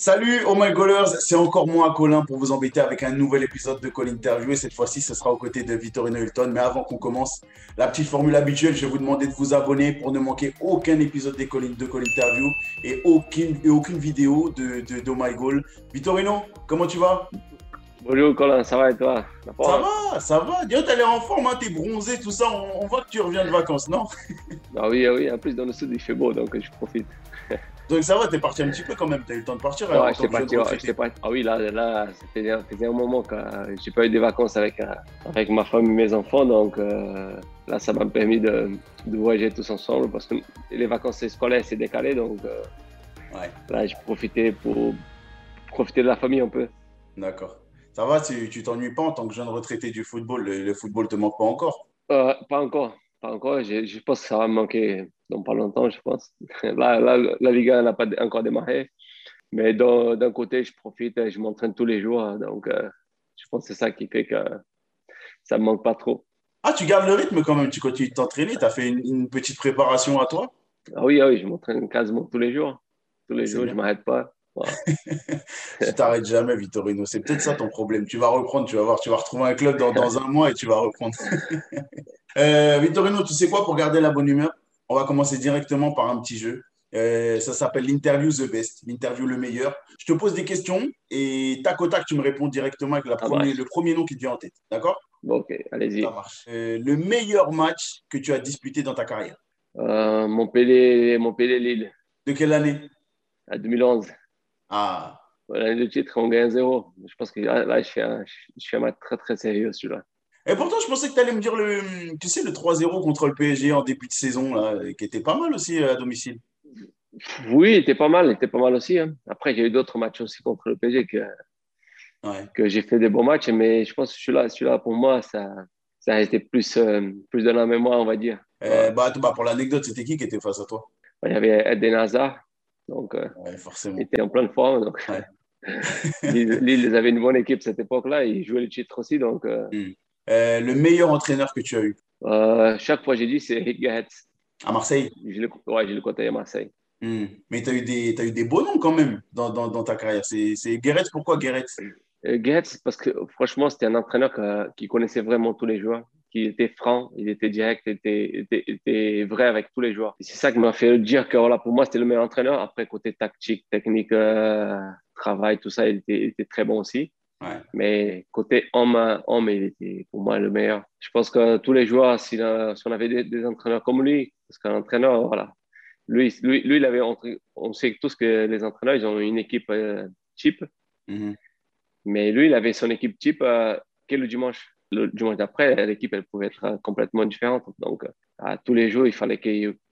Salut, oh my goalers, c'est encore moi, Colin, pour vous embêter avec un nouvel épisode de Call Interview. Et cette fois-ci, ce sera aux côtés de Vittorino Hilton. Mais avant qu'on commence, la petite formule habituelle, je vais vous demander de vous abonner pour ne manquer aucun épisode de Call, de Call Interview et aucune, et aucune vidéo de, de, de Oh my goal. Vittorino, comment tu vas? Bonjour Colin, ça va et toi? Ça va, ça va. Dis, t'as l'air en forme, hein, t'es bronzé, tout ça. On, on voit que tu reviens de vacances, non? Ah oui, ah oui, en plus dans le sud il fait beau, donc je profite. Donc ça va, t'es parti un petit peu quand même, t'as eu le temps de partir. Ouais, j'étais parti, ouais, parti. Ah oui, là, là faisait un moment que euh, j'ai pas eu des vacances avec, euh, avec ma femme et mes enfants, donc euh, là, ça m'a permis de, de voyager tous ensemble parce que les vacances scolaires, c'est décalé, donc Ouais, là, j'ai profité pour profiter de la famille un peu. d'accord. Ça va, tu t'ennuies pas en tant que jeune retraité du football? Le, le football te manque pas encore? Pas encore, pas encore. Je, je pense que ça va me manquer dans pas longtemps, je pense. Là, là la Liga n'a pas encore démarré. Mais d'un côté, je profite, et je m'entraîne tous les jours. Donc, euh, je pense que c'est ça qui fait que ça me manque pas trop. Ah, tu gardes le rythme quand même, tu continues de t'entraîner, tu as fait une, une petite préparation à toi? Ah oui, ah oui, je m'entraîne quasiment tous les jours. Tous les jours, bien. je m'arrête pas. Tu t'arrêtes jamais, Vittorino. C'est peut-être ça ton problème. Tu vas reprendre, tu vas voir, tu vas retrouver un club dans, dans un mois et tu vas reprendre. Euh, Vittorino, tu sais quoi, pour garder la bonne humeur, on va commencer directement par un petit jeu. Euh, ça s'appelle l'interview The Best, l'interview le meilleur. Je te pose des questions et tac au tac, tu me réponds directement avec la Ça premier- marche. le premier nom qui te vient en tête. D'accord? Ok, allez-y. Ça marche. Euh, le meilleur match que tu as disputé dans ta carrière? Euh, Montpellier, Montpellier Lille, De quelle année? À 2011. Ah, L'année de titre, on gagne 1-0. Je pense que là, là, je, fais un, je fais un match très, très sérieux celui-là. Et pourtant, je pensais que tu allais me dire le, tu sais, le 3-0 contre le PSG en début de saison, là, qui était pas mal aussi euh, à domicile. Oui, il était pas mal, il était pas mal aussi. hein. Après, j'ai eu d'autres matchs aussi contre le PSG que, Ouais. que j'ai fait des bons matchs, mais je pense que celui-là, celui-là pour moi, ça, ça a été plus, euh, plus de la mémoire, on va dire. Euh, bah, bah, pour l'anecdote, c'était qui qui était face à toi? Il y avait Eden Hazard, donc euh, Ouais, forcément. il était en pleine forme. Donc, Ouais. Lille, ils avaient une bonne équipe cette époque-là, ils jouaient le titre aussi. Donc, euh, Euh, le meilleur entraîneur que tu as eu? Euh, chaque fois, j'ai dit, c'est Rick à Marseille? Je le, ouais, je le côté à Marseille. Hmm. Mais tu as, eu des- t'as eu des beaux noms quand même dans, dans, dans ta carrière. C'est c'est Guéret, pourquoi Guéret Euh, parce que franchement, c'était un entraîneur qui connaissait vraiment tous les joueurs, qui était franc, il était direct, il était, vrai avec tous les joueurs. C'est ça qui m'a fait dire que voilà, pour moi, c'était le meilleur entraîneur. Après, côté tactique, technique, euh, travail, tout ça, il était, il était très bon aussi. Ouais. Mais côté homme, homme, il était pour moi le meilleur. Je pense que tous les joueurs, si, si on avait des, des entraîneurs comme lui, parce qu'un entraîneur, voilà, lui, lui, lui, il avait, on sait tous que les entraîneurs, ils ont une équipe euh, cheap. Mhm. Mais lui, il avait son équipe type euh, que le dimanche? Le dimanche d'après, l'équipe, elle pouvait être euh, complètement différente. Donc, euh, à tous les jours, il fallait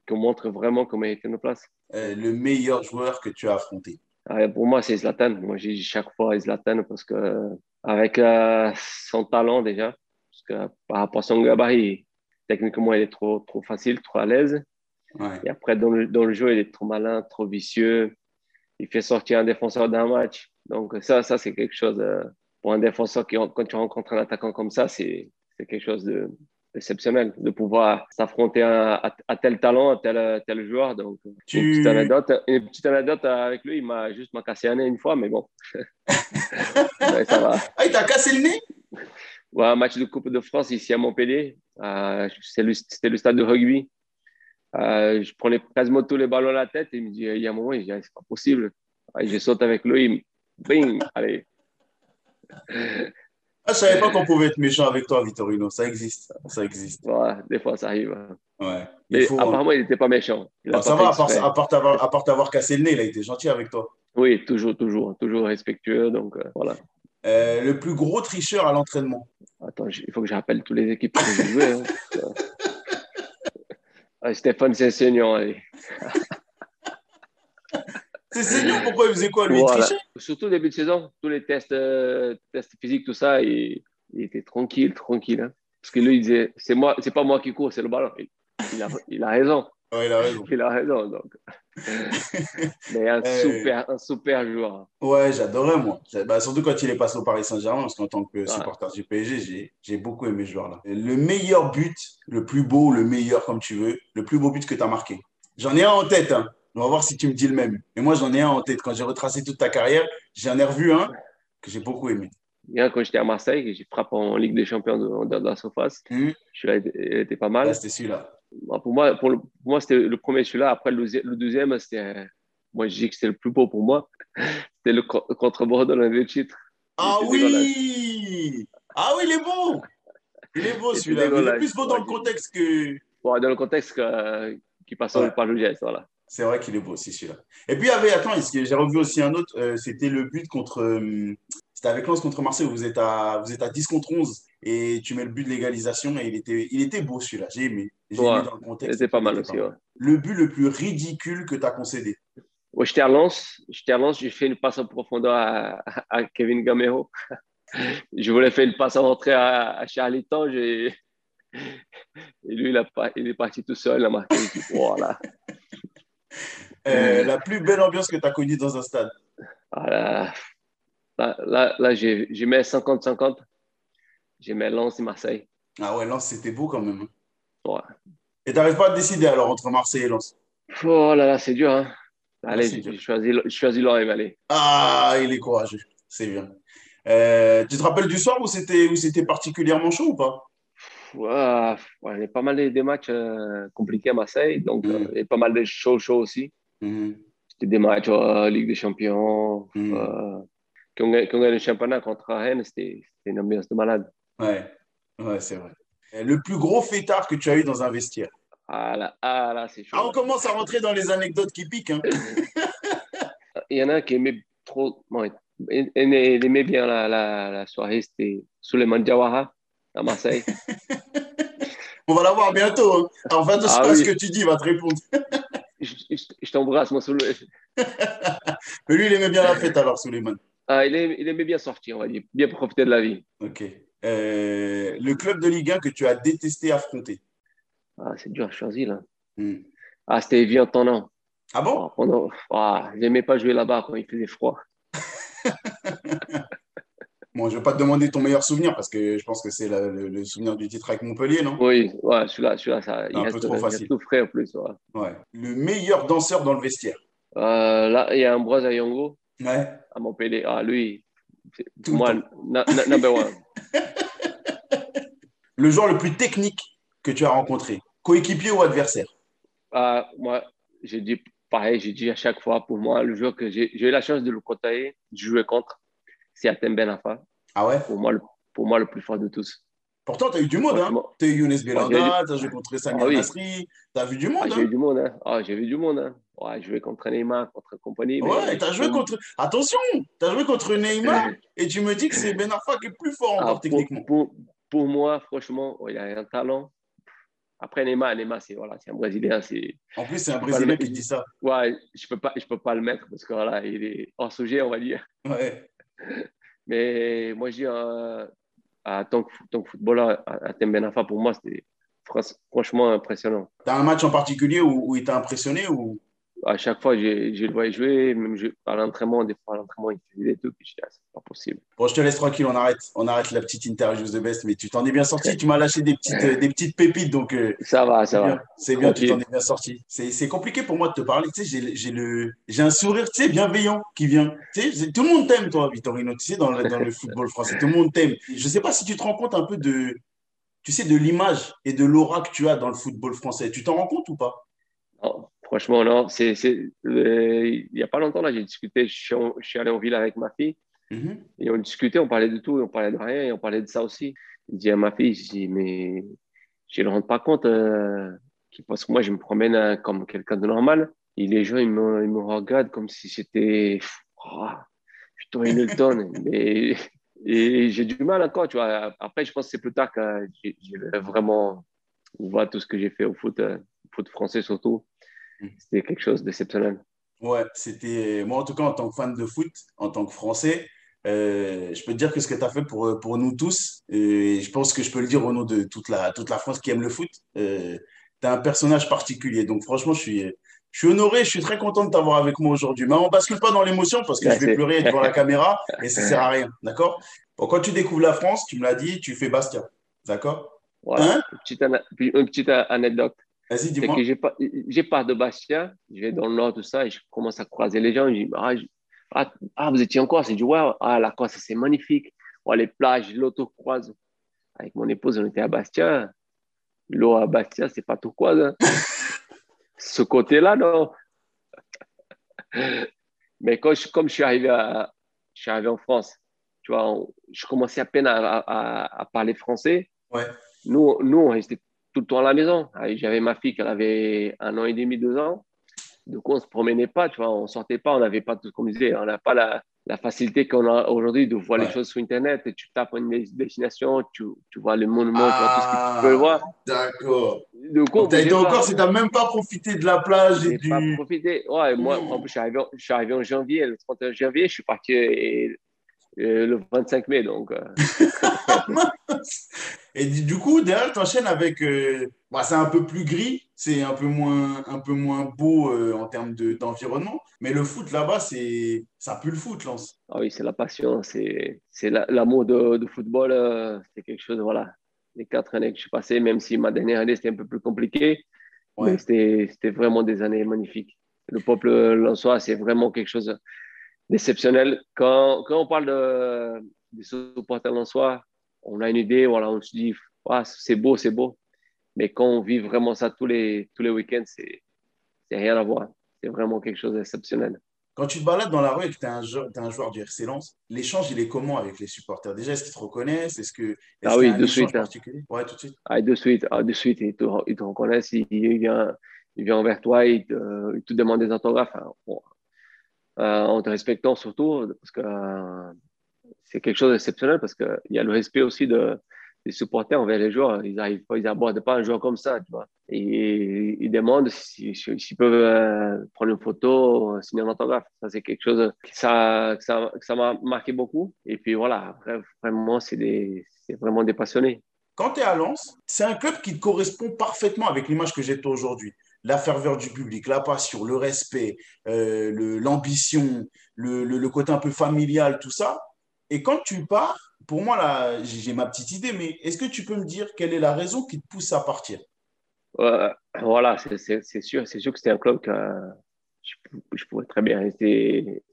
qu'on montre vraiment comment il était nos places. Euh, Le meilleur joueur que tu as affronté Euh, pour moi, c'est Zlatan. Moi, j'ai chaque fois Zlatan parce que, euh, avec euh, son talent déjà, parce que par rapport à son gabarit, techniquement, il est trop, trop facile, trop à l'aise. Ouais. Et après, dans le, dans le jeu, il est trop malin, trop vicieux. Il fait sortir un défenseur d'un match. Donc, ça, ça c'est quelque chose pour un défenseur qui, quand tu rencontres un attaquant comme ça, c'est quelque chose de exceptionnel de pouvoir s'affronter à, à- à tel talent, à tel, tel joueur. Donc, Tu- une, petite anecdote, une petite anecdote avec lui, il m'a juste m'a cassé un nez une fois, mais bon, Ouais, ça va. Ah, il t'a cassé le nez? Ouais, un match de Coupe de France ici à Montpellier. Euh, c'est le- C'était le stade de rugby. Euh, je prenais quasiment tous les ballons à la tête et il me dit, il y a un moment, il dit, Ah, c'est pas possible. Ouais, je saute avec lui, bing, allez. Ah, Je savais pas qu'on pouvait être méchant avec toi, Vittorino. Ça existe. Ça existe. Ouais, des fois, ça arrive. Ouais. Il Mais faut, hein. apparemment, il n'était pas méchant. Il Ah, ça va, à part, exprès. à part t'avoir cassé le nez, il a été gentil avec toi. Oui, toujours, toujours, toujours respectueux. Donc, euh, voilà. Euh, le plus gros tricheur à l'entraînement Attends, il faut que je rappelle toutes les équipes que j'ai jouées. hein. Ah, Stéphane allez. C'est Seigneur, pourquoi il faisait quoi lui Il Voilà. trichait Surtout au début de saison, tous les tests, euh, tests physiques, tout ça, il, il était tranquille, tranquille. hein. Parce que lui, il disait, c'est moi, c'est pas moi qui cours, c'est le ballon. Il, il a, il a raison, Ouais, il a raison. il a raison. Donc. Mais un Euh, super, un super joueur. Ouais, j'adorais moi. Bah, surtout quand il est passé au Paris Saint-Germain, parce qu'en tant que Ouais. supporter du PSG, j'ai j'ai beaucoup aimé ce joueur-là. Le meilleur but, le plus beau, le meilleur comme tu veux, le plus beau but que tu as marqué. J'en ai un en tête, hein. On va voir si tu me dis le même. Et moi, j'en ai un en tête. Quand j'ai retracé toute ta carrière, j'en ai revu un que j'ai beaucoup aimé. Bien, quand j'étais à Marseille, j'ai frappé en Ligue des Champions de, la surface. Mmh. Celui-là était pas mal. c'était celui-là. Pour moi, pour, moi c'était le premier celui-là. Après, le, deuxième, c'était. Moi, je dis que c'était le plus beau pour moi. C'était le contre Bordeaux, le titre. Ah oui Ah oui, il est beau Il est beau celui-là. Il est plus beau dans le contexte que. dans le contexte qui passe ouais. par le geste, voilà. C'est vrai qu'il est beau aussi celui-là. Et puis, il y avait, attends, j'ai revu aussi un autre, euh, c'était le but contre. Euh, c'était avec Lens contre Marseille, où vous êtes, à, vous êtes à 10 contre 11 et tu mets le but de l'égalisation et il était, il était beau celui-là. J'ai aimé. J'ai aimé dans le contexte. C'était pas mal aussi, Le but le plus ridicule que tu as concédé Ouais, j'étais à Lens, j'étais à Lens, j'ai fait une passe en profondeur à, à Kevin Gamero. je voulais faire une passe en entrée à, à Charliton, et lui, il, a, il, est parti tout seul, il a marqué. Voilà. Euh, la plus belle ambiance que tu as connue dans un stade ah Là, là, là, j'ai mis 50-50. J'ai mis Lens et Marseille. Ah ouais, Lens, c'était beau quand même. Hein. Ouais. Et tu n'arrives pas à décider alors entre Marseille et Lens? Oh là là, c'est dur. Hein. Allez, j'ai choisi, choisi l'Orient, allez. Ah, il est courageux. C'est bien. Euh, tu te rappelles du soir où c'était particulièrement chaud ou pas? Il y a pas mal de, matchs euh, compliqués à Marseille, donc mm. euh, il y a pas mal de chauds aussi. Mm. C'était des matchs Ligue des Champions. Mm. on, quand on a le championnat contre Rennes, c'était une ambiance de malade. Ouais, ouais c'est vrai. Le plus gros fêtard que tu as eu dans un vestiaire ah là, ah là c'est chaud. Ah, on commence à rentrer dans les anecdotes qui piquent. Hein. Il y en a qui aimait trop. il, aimait bien la, la, la soirée, c'était Suleiman Diawara à Marseille. on va la voir bientôt. Hein. Va attention ah, ce que tu dis, il va te répondre. je, t'embrasse, Suleiman. Mais lui, il aimait bien la fête alors, Suleiman. Ah, il, aimait, il aimait bien sortir, on va dire, bien profiter de la vie. Ok. Euh, le club de Ligue 1 que tu as détesté affronter ah, c'est dur à choisir, là. Hmm. Ah, c'était Evian. Ah bon? Oh, ah, J'aimais pas jouer là-bas quand il faisait froid. Bon, je ne vais pas te demander ton meilleur souvenir parce que je pense que c'est le, souvenir du titre avec Montpellier, non? Oui, ouais, celui-là, celui ça, il un peu trop facile. tout frais en plus. Ouais. Le meilleur danseur dans le vestiaire euh, Là, il y a Ambroise Ayongo ouais. à Montpellier. Ah, lui, pour moi, number one. le joueur le plus technique que tu as rencontré Coéquipier ou adversaire? Ah, Moi, j'ai dit pareil, j'ai dit à chaque fois, pour moi, le joueur que j'ai eu la chance de le côtoyer, de jouer contre, c'est Atem Benafa. Ah ouais? pour moi, le, pour moi, le plus fort de tous. Pourtant, tu as eu du monde. Hein tu as eu Younes Belanda, tu as joué contre Samir ah, Nasri, tu as vu du monde. Ah, j'ai eu du monde. Hein. Ah, j'ai vu du monde. Hein. Ouais, joué contre Neymar, contre compagnie. Ouais, tu as joué contre. Attention, tu as joué contre Neymar et tu me dis que c'est Benafa qui est plus fort encore techniquement. Pour, pour, moi, franchement, il a un talent. Après Neymar, Neymar c'est voilà, un Brésilien. En plus, c'est un Brésilien qui dit ça. Ouais, je ne peux, pas, je peux pas le mettre parce que voilà, il est hors sujet, on va dire. Ouais. Mais moi, je dis, euh, en tant que, tant que footballeur, à Tembenafa, pour moi, c'était franchement impressionnant. Tu as un match en particulier où, où il t'a impressionné ou? À chaque fois, j'ai le vois jouer, même à l'entraînement, des fois à l'entraînement, il faisait des trucs, je dis, ah, c'est pas possible. Bon, je te laisse tranquille, on arrête, on arrête la petite interview de Best, mais tu t'en es bien sorti, tu m'as lâché des petites, euh, des petites pépites, donc. Euh, ça va, ça va. C'est bien, tu t'en es bien sorti. C'est compliqué pour moi de te parler, tu sais, j'ai un sourire, tu sais, bienveillant qui vient. Tu sais, tout le monde t'aime, toi, Vittorino, tu sais, dans le, dans le football français, tout le monde t'aime. Je sais pas si tu te rends compte un peu de, tu sais, de l'image et de l'aura que tu as dans le football français. Tu t'en rends compte ou pas? Non. Franchement, non. Euh, il n'y a pas longtemps, là, j'ai discuté, je suis, allé en ville avec ma fille mm-hmm. et on discutait, on parlait de tout, on parlait de rien et on parlait de ça aussi. Je dis à ma fille, je dis, mais je ne me rends pas compte euh, parce que moi, je me promène euh, comme quelqu'un de normal et les gens, ils me, ils me regardent comme si c'était oh, plutôt Hamilton. mais, et j'ai du mal encore, tu vois. Après, je pense que c'est plus tard que j'ai, vraiment voit tout ce que j'ai fait au foot, au foot français surtout. Mm. C'était quelque chose d'exceptionnel. Ouais, c'était. Moi, en tout cas, en tant que fan de foot, en tant que Français, euh, je peux te dire que ce que tu as fait pour, pour nous tous, et je pense que je peux le dire au nom de toute la, toute la France qui aime le foot, euh, tu es un personnage particulier. Donc, franchement, je suis, je suis honoré, je suis très content de t'avoir avec moi aujourd'hui. Mais on ne bascule pas dans l'émotion parce que je vais pleurer devant la caméra et ça ne sert à rien. D'accord? Bon, Quand tu découvres la France, tu me l'as dit, tu fais Bastia. D'accord? Ouais, hein? une, petite, une petite anecdote. Vas-y, dis-moi. j'ai pas, j'ai pas de Bastia, je vais dans le nord, tout ça, et je commence à croiser les gens. Je dis, ah, ah, ah vous étiez en Corse Je dis, ouais, ah, la Corse, c'est magnifique. les plages, l'auto croise. Avec mon épouse, on était à Bastia. L'eau à Bastia, c'est pas tout quoi. Hein. Ce côté-là, non. Mais quand je, comme je suis arrivé, à, je suis arrivé en France, tu vois, je commençais à peine à, à, parler français. Ouais. Nous, nous, on restait tout le temps à la maison. J'avais ma fille qui avait un an et demi, deux ans. Donc, on ne se promenait pas, tu vois, on ne sortait pas, on n'avait pas tout, comme je disais, on n'a pas la, la facilité qu'on a aujourd'hui de voir les choses sur Internet. Et tu tapes une destination, tu, tu vois le monument, tu vois tout ce que tu peux voir. Ah, d'accord. Tu as été encore, tu n'as même pas profité de la plage et du. pas profité. Ouais, moi, en plus, je suis, arrivé, je suis arrivé en janvier, le 31 janvier, je suis parti le 25 mai. Donc, euh. et du coup, derrière, tu enchaînes avec. Euh, bah, c'est un peu plus gris, c'est un peu moins, un peu moins beau en termes d'environnement. mais le foot là-bas, ça pue le foot, Lance. Ah oui, c'est la passion, c'est l'amour de, de, football. c'est quelque chose, voilà. Les quatre années que je suis passé, même si ma dernière année, c'était un peu plus compliqué. Ouais. C'était vraiment des années magnifiques. Le peuple lançois, c'est vraiment quelque chose déceptionnel. Quand, quand on parle de, des supporters en soi, on a une idée, voilà, on se dit, ah, c'est beau, c'est beau. Mais quand on vit vraiment ça tous les, tous les week-ends, c'est rien à voir. C'est vraiment quelque chose d'exceptionnel. Quand tu te balades dans la rue et que tu es, un joueur du RC l'échange, il est comment avec les supporters? Déjà, est-ce qu'ils te reconnaissent? Est-ce que, ah oui, de suite. Hein. Ouais, tout de suite. Ah, de suite, ah, de suite ils, te, ils te reconnaissent, ils, viennent, ils viennent vers toi, ils te, ils te demandent des autographes. Euh, en te respectant surtout, parce que euh, c'est quelque chose d'exceptionnel, parce qu'il y a le respect aussi de, des supporters envers les joueurs. Ils ils n'abordent pas un joueur comme ça, tu vois. Ils demandent s'ils peuvent euh, prendre une photo, signer un autographe. Ça, c'est quelque chose que ça, ça, ça m'a marqué beaucoup. Et puis voilà, vraiment, c'est vraiment des passionnés. Quand tu es à Lens, c'est un club qui correspond parfaitement avec l'image que j'ai aujourd'hui la ferveur du public, la passion, le respect, euh, l'ambition, le, le, côté un peu familial, tout ça. Et quand tu pars, pour moi, là, j'ai ma petite idée, mais est-ce que tu peux me dire quelle est la raison qui te pousse à partir? Voilà, c'est sûr, c'est sûr que c'était un club que je, je, pourrais très bien rester,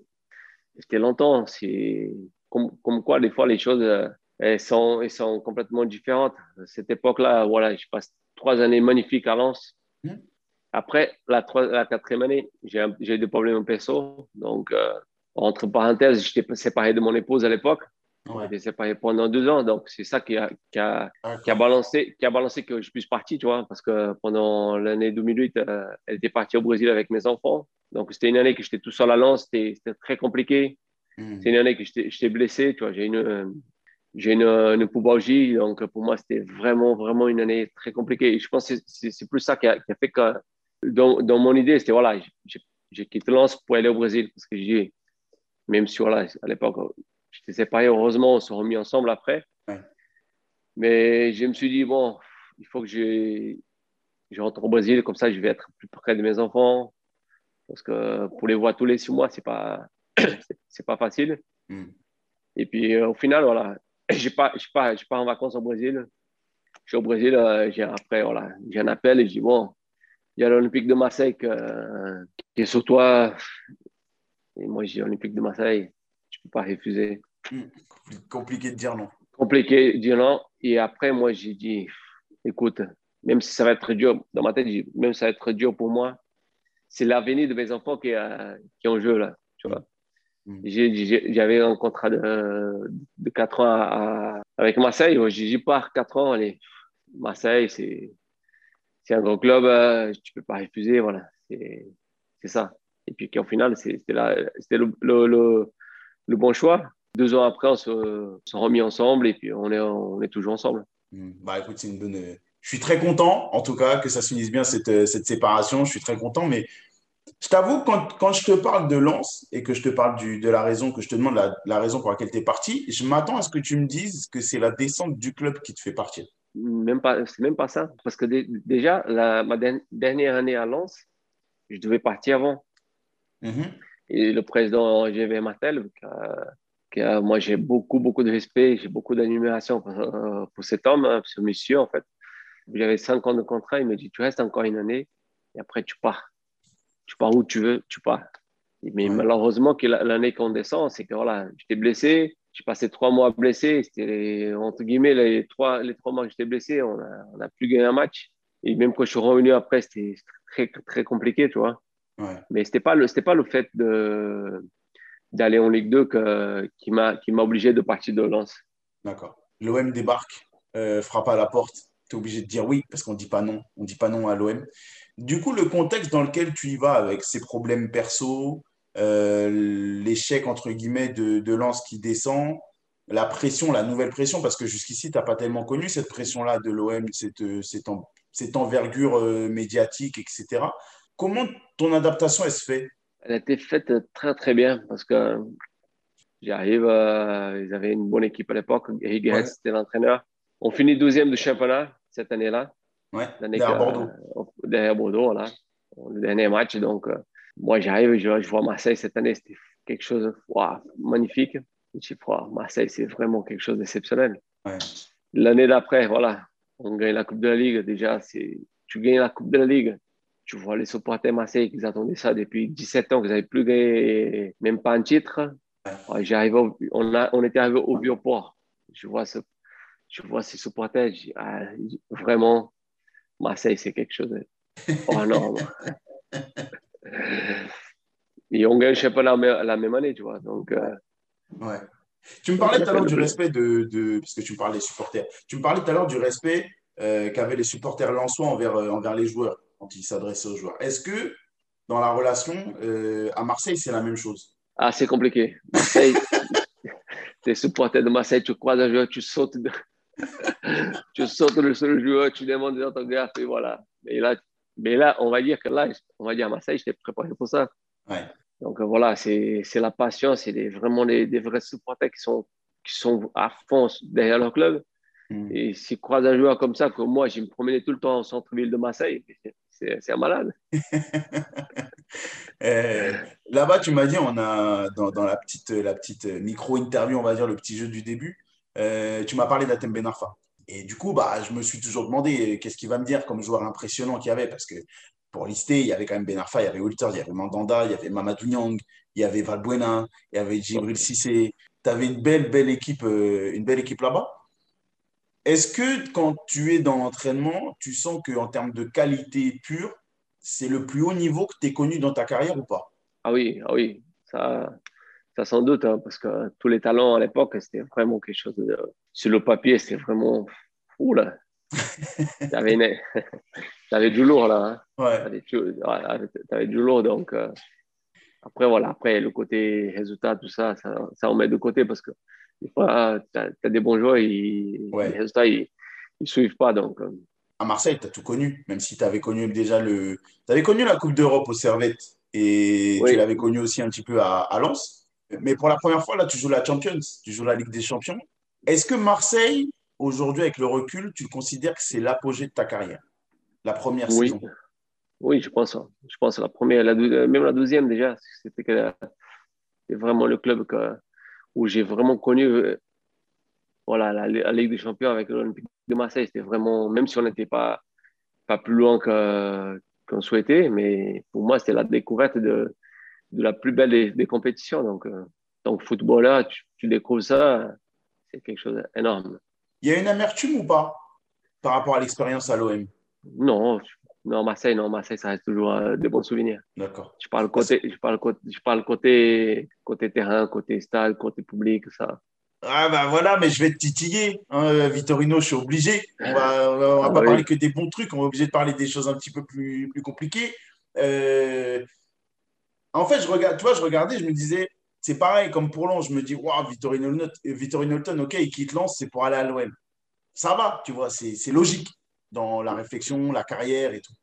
rester longtemps. C'est comme, comme, quoi, des fois, les choses elles sont, elles sont complètement différentes. cette époque-là, voilà, je passe trois années magnifiques à Lens. Mmh. Après, la, la quatrième année, j'ai eu des problèmes perso. Donc, euh, entre parenthèses, j'étais séparé de mon épouse à l'époque. Ouais. J'étais séparé pendant deux ans. Donc, c'est ça qui a, qui, a, qui a, balancé, qui a balancé que je puisse partir, tu vois. Parce que pendant l'année 2008, euh, elle était partie au Brésil avec mes enfants. Donc, c'était une année que j'étais tout seul à Lens. C'était très compliqué. Hmm. C'est une année que j'étais blessé, tu vois. J'ai une, j'ai une, une pubalgie. Donc, pour moi, c'était vraiment, vraiment une année très compliquée. Et je pense que c'est plus ça qui a, qui a fait que dans, dans mon idée, c'était voilà, j'ai quitté Lens pour aller au Brésil parce que j'ai, même si voilà, à l'époque, j'étais séparé, heureusement, on s'est remis ensemble après. Mais je me suis dit, bon, il faut que je, je rentre au Brésil, comme ça je vais être plus près de mes enfants. Parce que pour les voir tous les six mois, c'est pas, c'est pas facile. Hmm. Et puis euh, au final, voilà, je pas, je pas, je pars en vacances au Brésil. Je suis au Brésil, euh, j'ai après, voilà, j'ai un appel et je dis, bon, il y a l'Olympique de Marseille qui est sur toi. Et moi, j'ai l'Olympique de Marseille. Je ne peux pas refuser. Compliqué de dire non. Compliqué de dire non. Et après, moi, j'ai dit, écoute, même si ça va être dur, dans ma tête, même si ça va être dur pour moi, c'est l'avenir de mes enfants qui est, qui en jeu, là. Tu vois. Hmm. J'avais un contrat de, de 4 ans avec Marseille. J'y pars 4 ans. Allez, Marseille, c'est c'est un grand club, tu peux pas refuser, voilà, c'est ça. Et puis qu'au final, c'était le, bon choix. Deux ans après, on se, s'est remis ensemble et puis on est, toujours ensemble. Hmm. Bah écoute, c'est une bonne. Je suis très content, en tout cas, que ça se finisse bien cette, séparation. Je suis très content, mais je t'avoue, quand, quand, je te parle de Lens et que je te parle de la raison, que je te demande la, la raison pour laquelle tu es parti, je m'attends à ce que tu me dises que c'est la descente du club qui te fait partir même pas, c'est même pas ça. Parce que déjà, la, ma dernière année à Lens, je devais partir avant. Mm-hmm. Et le président GV Martel, que, moi j'ai beaucoup, beaucoup de respect, j'ai beaucoup d'admiration pour, pour, cet homme, hein, ce monsieur en fait. J'avais cinq ans de contrat. Il me dit, tu restes encore une année et après, tu pars. Tu pars où tu veux, tu pars. Mais malheureusement, l'année qu'on descend, c'est que voilà, j'étais blessé. J'ai passé trois mois blessé. C'était entre guillemets les trois, les trois mois que j'étais blessé. On n'a on a plus gagné un match. Et même quand je suis revenu après, c'était très, très compliqué, tu vois. Mais ce n'était pas, le, pas le fait d'aller en Ligue 2 que, qui m'a obligé de partir de Lens. D'accord. L'OM débarque, euh, frappe à la porte. Tu es obligé de dire oui parce qu'on ne dit pas non. On dit pas non à l'OM. Du coup, le contexte dans lequel tu y vas avec ces problèmes perso, l'échec entre guillemets de, de Lens qui descend, la pression, la nouvelle pression, parce que jusqu'ici, tu n'as pas tellement connu cette pression-là de l'OM, cette, cette, cette envergure euh, médiatique, etc. Comment ton adaptation, elle se fait? Elle a été faite très, très bien parce que j'arrive, euh, ils avaient une bonne équipe à l'époque. Eric ouais. c'était l'entraîneur. On finit deuxième du championnat cette année-là. Ouais, derrière Bordeaux. Euh, derrière Bordeaux, là. Le dernier match. Donc, moi, j'arrive, je, je, vois Marseille cette année. C'était quelque chose de magnifique. Je dis, Marseille, c'est vraiment quelque chose d'exceptionnel. Ouais. L'année d'après, voilà, on gagne la Coupe de la Ligue. Déjà, tu gagnes la Coupe de la Ligue. Tu vois les supporters Marseille qui attendaient ça depuis 17 ans, qu'ils n'avaient plus gagné même pas un titre. J'arrive on, a, on était arrivé au Bioport. Je vois, ce, je vois ces supporters. Ah, vraiment, Marseille, c'est quelque chose de oh, non. Et on gagne le championnat la même année, tu vois. Donc, euh, ouais. Tu me parlais tout à l'heure du respect de, de, Parce que tu me parlais des supporters. Tu me parlais tout à l'heure du respect euh, qu'avaient les supporters lensois envers, euh, envers les joueurs quand ils s'adressaient aux joueurs. Est-ce que dans la relation, euh, à Marseille, c'est la même chose? Ah, c'est compliqué. Marseille, es supporter de Marseille, tu croises un joueur, tu sautes, tu sautes le seul joueur, tu demandes des autographes et voilà. Mais là, mais là, on va dire que là, on va dire à Marseille, je t'ai préparé pour ça. Ouais. Donc voilà, c'est la passion, c'est vraiment des, des, vrais supporters qui sont, qui sont à fond derrière leur club. Mm. Et s'ils croisent un joueur comme ça, comme moi, j'ai me promenais tout le temps au centre-ville de Marseille, c'est un malade. Eh, là-bas, tu m'as dit, on a dans, dans, la petite, la petite micro-interview, on va dire, le petit jeu du début, euh, tu m'as parlé d'Atem Benarfa. Et du coup, bah, je me suis toujours demandé qu'est-ce qu'il va me dire comme joueur impressionnant qu'il y avait, parce que pour lister, il y avait quand même Ben Arfa, il y avait Walter, il y avait Mandanda, il y avait Mamadou Niang, il y avait Valbuena, il y avait Djibril Cissé. Tu avais une belle, belle équipe, euh, une belle équipe là-bas. Est-ce que quand tu es dans l'entraînement, tu sens qu'en termes de qualité pure, c'est le plus haut niveau que tu es connu dans ta carrière ou pas? Ah oui, ah oui, ça, ça sans doute, hein, parce que tous les talents à l'époque, c'était vraiment quelque chose de... Sur le papier, c'était vraiment fou, là. T'avais du lourd là. Hein. Ouais. T'avais du lourd donc. Euh, après voilà, après le côté résultat, tout ça, ça, ça on met de côté parce que des fois tu as, des bons joueurs, et les résultats ils, ne suivent pas donc. Euh. À Marseille, tu as tout connu, même si tu avais connu déjà le. Tu avais connu la Coupe d'Europe au Servette et tu l'avais connu aussi un petit peu à, à Lens. Mais pour la première fois, là, tu joues la Champions, tu joues la Ligue des Champions. Est-ce que Marseille, aujourd'hui, avec le recul, tu considères que c'est l'apogée de ta carrière? La première oui. saison Oui, je pense. Je pense la première, la, même la deuxième déjà. C'était vraiment le club que, où j'ai vraiment connu voilà, la, Ligue des Champions avec l'Olympique de Marseille. C'était vraiment, même si on n'était pas, pas plus loin qu'on souhaitait, mais pour moi, c'était la découverte de, de la plus belle des, compétitions. Donc, euh, donc footballeur, tu, tu découvres ça, c'est quelque chose d'énorme. Il y a une amertume ou pas par rapport à l'expérience à l'OM Non, non, Marseille, non, Marseille, ça reste toujours euh, de bons souvenirs. D'accord. Je parle côté, je parle côté, je parle côté, côté terrain, côté stade, côté public, ça. Ah ben voilà, mais je vais te titiller, hein, Vittorino, je suis obligé. On va, on va, ah pas bah parler que des bons trucs, on va obligé de parler des choses un petit peu plus, plus compliquées. Euh, en fait, je regarde, tu vois, je regardais, je me disais, c'est pareil, comme pour Lens, je me dis, waouh, Vittorino Hilton, ok, il quitte Lens, c'est pour aller à l'OM. Ça va, tu vois, c'est logique dans la réflexion, la carrière et tout.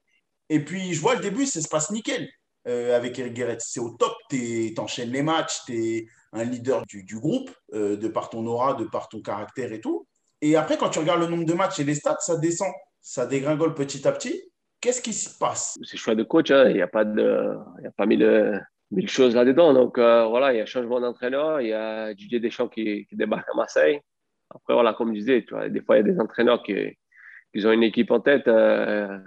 Et puis, je vois le début, ça se passe nickel euh, avec Eric Guéret. C'est au top, tu enchaînes les matchs, tu es un leader du, groupe, euh, de par ton aura, de par ton caractère et tout. Et après, quand tu regardes le nombre de matchs et les stats, ça descend, ça dégringole petit à petit. Qu'est-ce qui se passe? C'est choix de coach, hein. il n'y a pas de, a pas mis de, mille choses là-dedans. Donc euh, voilà, il y a changement d'entraîneur, il y a Didier Deschamps qui, qui débarque à Marseille. Après, voilà, comme je disais, tu vois, des fois, il y a des entraîneurs qui, qu'ils ont une équipe en tête. Euh,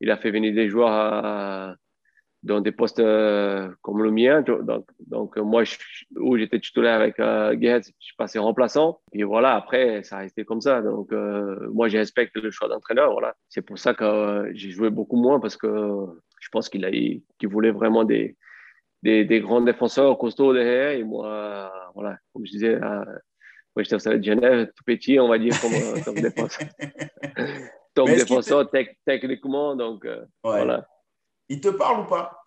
il a fait venir des joueurs à, dans des postes euh, comme le mien. Donc, donc moi, où j'étais titulaire avec euh, je suis passé remplaçant. Et voilà, après, ça a resté comme ça. Donc, euh, moi, je respecte le choix d'entraîneur. Voilà. C'est pour ça que euh, j'ai joué beaucoup moins parce que je pense qu'il qu'il voulait vraiment des, des, des, grands défenseurs costauds derrière. Et moi, voilà, comme je disais, moi, j'étais au Stade de Genève, tout petit, on va dire, comme, comme défenseur. comme défenseur techniquement. Donc, voilà. Il te parle ou pas?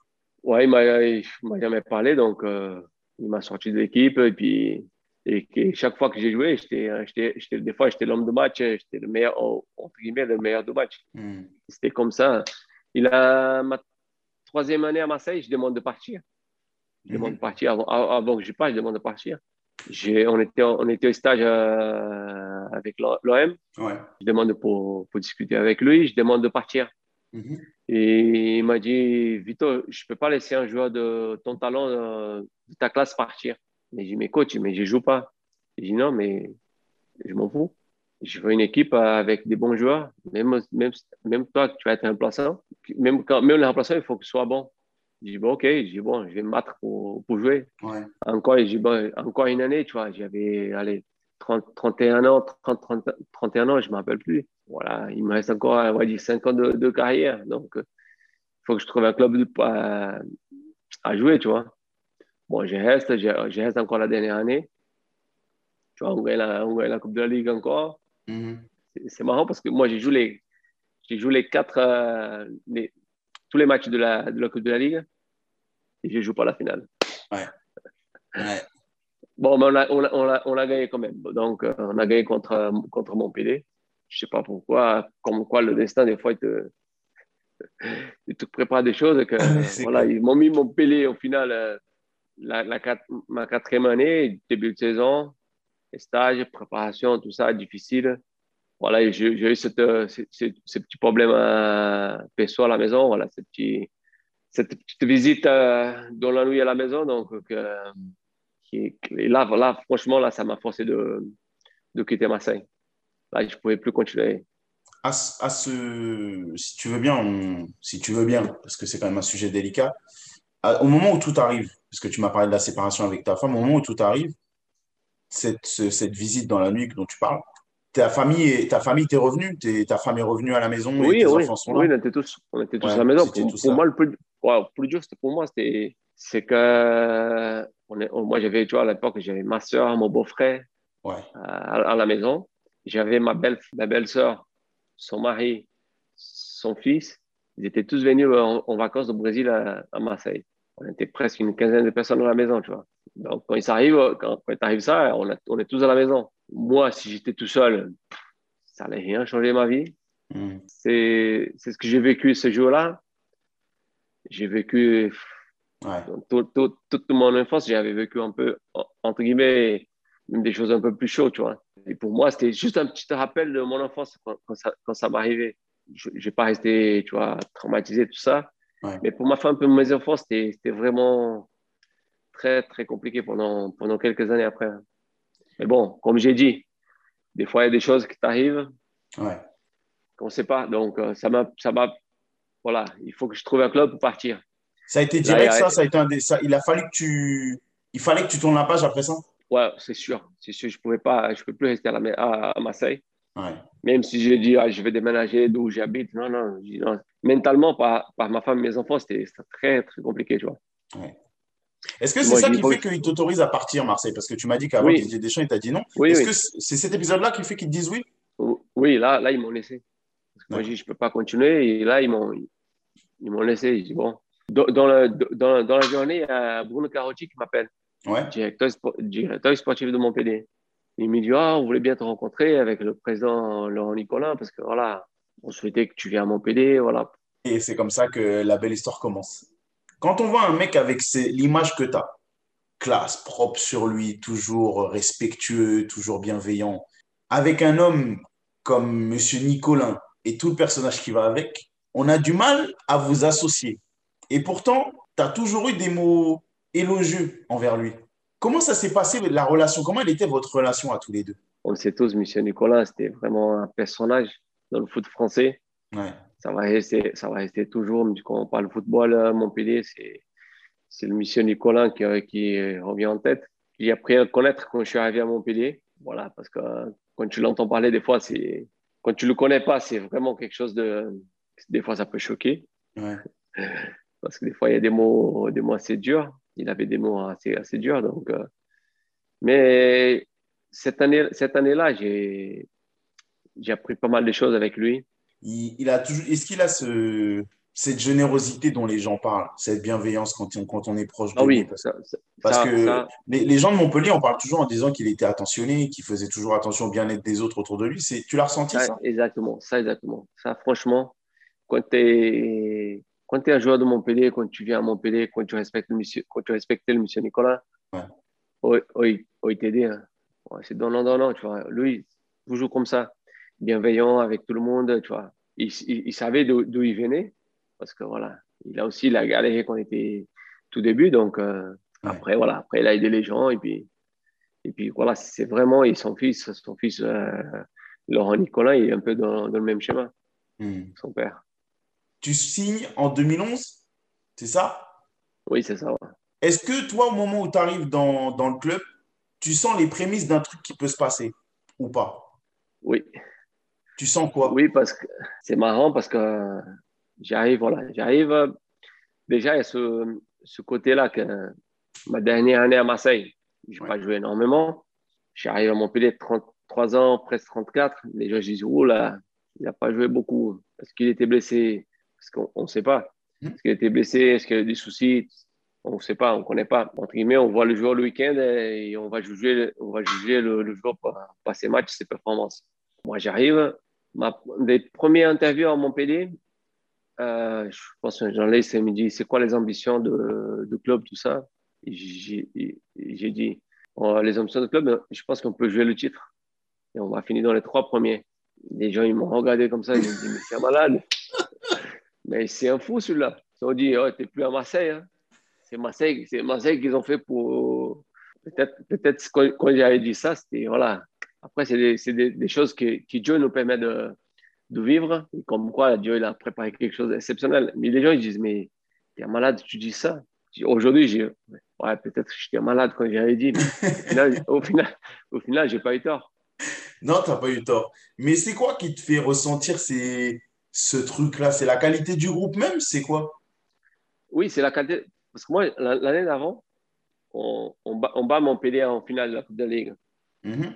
Ouais, il m'a jamais parlé, donc euh, il m'a sorti de l'équipe. Et puis, et, chaque fois que j'ai joué, j'étais, des fois, j'étais l'homme de match, j'étais le meilleur, entre guillemets, le meilleur de match. Hmm. C'était comme ça. Il a ma troisième année à Marseille, je demande de partir. Je demande de partir avant, avant que je parte, je demande de partir. On était, on était au stage euh, avec l'OM. Ouais. Je demande pour, pour discuter avec lui, je demande de partir. Mhm. Et il m'a dit, Vito, je ne peux pas laisser un joueur de ton talent, euh, de ta classe partir. Mais j'ai dit, mais coach, mais je ne joue pas. J'ai dit, non, mais je m'en fous. Je veux une équipe avec des bons joueurs. Même, même, même toi, tu vas être remplaçant. Même, quand, même le remplaçant, il faut que ce soit bon. J'ai dit, bon, ok, j'ai bon, je vais me battre pour, pour jouer. Encore, bon, encore une année, tu vois, j'avais, allez, 31 ans, 30, 31 ans, je ne me rappelle plus. Voilà, il me reste encore, on va dire, 5 ans de, carrière. Donc, il faut que je trouve un club de, à, à, jouer, tu vois. Bon, je reste, je, reste encore la dernière année. Tu vois, on gagne la, on gagne la Coupe de la Ligue encore. Mm-hmm. C'est marrant parce que moi, j'ai joué les, j'ai joué les quatre, euh, les, tous les matchs de la, de la Coupe de la Ligue et je ne joue pas la finale. Ouais. ouais. Bon, mais on l'a on a, on a, gagné quand même. Donc, euh, on a gagné contre, contre Montpellier. Je ne sais pas pourquoi, comme quoi le destin, des fois, il te, il te prépare des choses. Que, voilà, ils m'ont mis Montpellier au final, euh, la, la ma quatrième année, début de saison, stage, préparation, tout ça, difficile. Voilà, j'ai eu cette, ce, ce, petit problème à Pessoa à la maison, voilà, cette, petit, cette petite visite euh, dans la nuit à la maison. Donc, et là, là, franchement, là, ça m'a forcé de, de quitter Marseille. Là, je ne pouvais plus continuer. À, à, ce, si tu veux bien, si tu veux bien, parce que c'est quand même un sujet délicat, au moment où tout arrive, parce que tu m'as parlé de la séparation avec ta femme, au moment où tout arrive, cette, cette visite dans la nuit dont tu parles, ta famille, ta famille t'est revenue, ta femme est revenue à la maison oui, et tes oui, enfants sont là. Oui, on était tous, on était tous à la maison. Pour, moi, le plus, plus dur, c'était pour moi, c'était, c'est que moi, j'avais, tu vois, à l'époque, j'avais ma soeur, mon beau-frère à, la maison. J'avais ma belle, ma belle-sœur, son mari, son fils. Ils étaient tous venus en, vacances au Brésil à, Marseille. On était presque une quinzaine de personnes à la maison, tu vois. Donc, quand il arrive, quand, quand arrive ça, on, on, est tous à la maison. Moi, si j'étais tout seul, ça n'allait rien changer ma vie. Hmm. C'est ce que j'ai vécu ce jour-là. J'ai vécu toute mon enfance, j'avais vécu un peu, entre guillemets, des choses un peu plus chaudes, tu vois. Et pour moi, c'était juste un petit rappel de mon enfance quand, ça, quand ça m'arrivait. Je n'ai pas resté, tu vois, traumatisé, tout ça. Mais pour ma femme, pour mes enfants, c'était vraiment très, très compliqué pendant, pendant quelques années après. Mais bon, comme j'ai dit, des fois, il y a des choses qui t'arrivent ouais. qu'on ne sait pas. Donc, euh, ça m'a, voilà, il faut que je trouve un club pour partir. Ça a été direct, ça, ça a été un ça, Il a fallu que tu, il fallait que tu tournes la page après ça? Ouais, c'est sûr, c'est sûr. Je pouvais pas, je peux plus rester à, à, Marseille. Ouais. Même si j'ai dit, ah, je vais déménager d'où j'habite. Non, non, non. Mentalement, par, par ma femme, mes enfants, c'était très, très compliqué, tu vois. Ouais. Est-ce que c'est ça qui fait qu'il t'autorise à partir, Marseille? Parce que tu m'as dit qu'avant, oui. Didier Deschamps, il t'a dit non. Oui, Est-ce que c'est cet épisode-là qui fait qu'ils te disent oui? Oui, là, là ils m'ont laissé. moi, je ne peux pas continuer. Et là, ils m'ont ils m'ont laissé. J'ai dit, bon, dans, dans, dans, la journée, il y a Bruno Carotti qui m'appelle, ouais. directeur, directeur sportif de Montpellier. Il me dit ah, on voulait bien te rencontrer avec le président Laurent Nicolas parce que voilà, on souhaitait que tu viennes à Montpellier. Voilà. Et c'est comme ça que la belle histoire commence. Quand on voit un mec avec l'image que tu as, classe, propre sur lui, toujours respectueux, toujours bienveillant, avec un homme comme Monsieur Nicolin et tout le personnage qui va avec, on a du mal à vous associer. Et pourtant, tu as toujours eu des mots élogieux envers lui. Comment ça s'est passé, la relation? Comment elle était votre relation à tous les deux? On le sait tous, M. Nicolas, c'était vraiment un personnage. dans le foot français. Ça, va rester, ça va rester toujours. Quand on parle football à Montpellier, c'est, c'est le monsieur Nicolas qui, qui revient en tête. J'ai appris à connaître quand je suis arrivé à Montpellier. Voilà, parce que quand tu l'entends parler, des fois, c'est, quand tu le connais pas, c'est vraiment quelque chose de, des fois, ça peut choquer. Parce que des fois, il y a des mots, des mots assez durs. Il avait des mots assez, assez durs. Donc, euh, Mais cette année, cette année-là, j'ai, j'ai appris pas mal de choses avec lui. Il, a toujours, est-ce qu'il a ce, cette générosité dont les gens parlent, cette bienveillance quand on, quand on est proche de ah oui, parce, que Les, les, gens de Montpellier, on parle toujours en disant qu'il était attentionné, qu'il faisait toujours attention au bien-être des autres autour de lui. C'est, tu l'as ressenti ça, Exactement, ça exactement. Ça, franchement, quand tu es, es un joueur de Montpellier, quand tu viens à Montpellier, quand tu respectes le monsieur, quand tu respectes le monsieur Nicolas, ouais. oh il t'aidait. Hein. c'est donnant, donnant, tu vois. Lui, toujours comme ça, bienveillant avec tout le monde, tu vois. Il, il, savait d'où il venait, parce que voilà, il a aussi la galéré quand il était tout début, donc euh, après, voilà, après, il a aidé les gens, et puis, et puis voilà, c'est vraiment, et son fils, son fils, euh, Laurent Nicolas, il est un peu dans, dans le même schéma, hmm. son père tu signes en 2011, c'est ça? Oui, c'est ça. Est-ce que toi, au moment où tu arrives dans, dans, le club, tu sens les prémices d'un truc qui peut se passer ou pas? Oui. Tu sens quoi? Oui, parce que c'est marrant parce que j'arrive, voilà, j'arrive. Déjà, il y a ce, ce côté-là que ma dernière année à Marseille, je n'ai pas joué énormément. J'arrive à Montpellier, 33 ans, presque 34. Les gens disent, oh là, il n'a pas joué beaucoup parce qu'il était blessé parce qu'on ne sait pas. Hmm. Est-ce qu'il a été blessé Est-ce qu'il a eu des soucis? On ne sait pas, on ne connaît pas. Entre guillemets, on voit le joueur le week-end et on va juger, on va juger le, le joueur par, ses matchs, ses performances. Moi, j'arrive. Ma, des premières interviews à Montpellier, euh, je pense que Jean Laisse me dit c'est quoi les ambitions de, de club, tout ça? J'ai dit les ambitions de club, je pense qu'on peut jouer le titre. Et on va finir dans les trois premiers. Les gens, ils m'ont regardé comme ça, ils m'ont dit mais c'est malade. Mais c'est un fou celui-là. Ils ont dit, oh, tu n'es plus à Marseille. Hein. C'est Marseille, c'est Marseille qu'ils ont fait pour. Peut-être, peut-être quand, j'avais dit ça, c'était. Voilà. Après, c'est des, des, des, choses que, que, Dieu nous permet de, de vivre. Comme quoi, Dieu il a préparé quelque chose d'exceptionnel. Mais les gens, ils disent, mais tu es malade, tu dis ça. Aujourd'hui, j'ai. Ouais, peut-être que j'étais malade quand j'avais dit. Mais au final, au final, j'ai pas eu tort. Non, tu n'as pas eu tort. Mais c'est quoi qui te fait ressentir ces, ce truc-là C'est la qualité du groupe même C'est quoi? Oui, c'est la qualité. Parce que moi, l'année d'avant, on, on, bat, on, bat, Montpellier en finale de la Coupe de la Ligue. Mhm.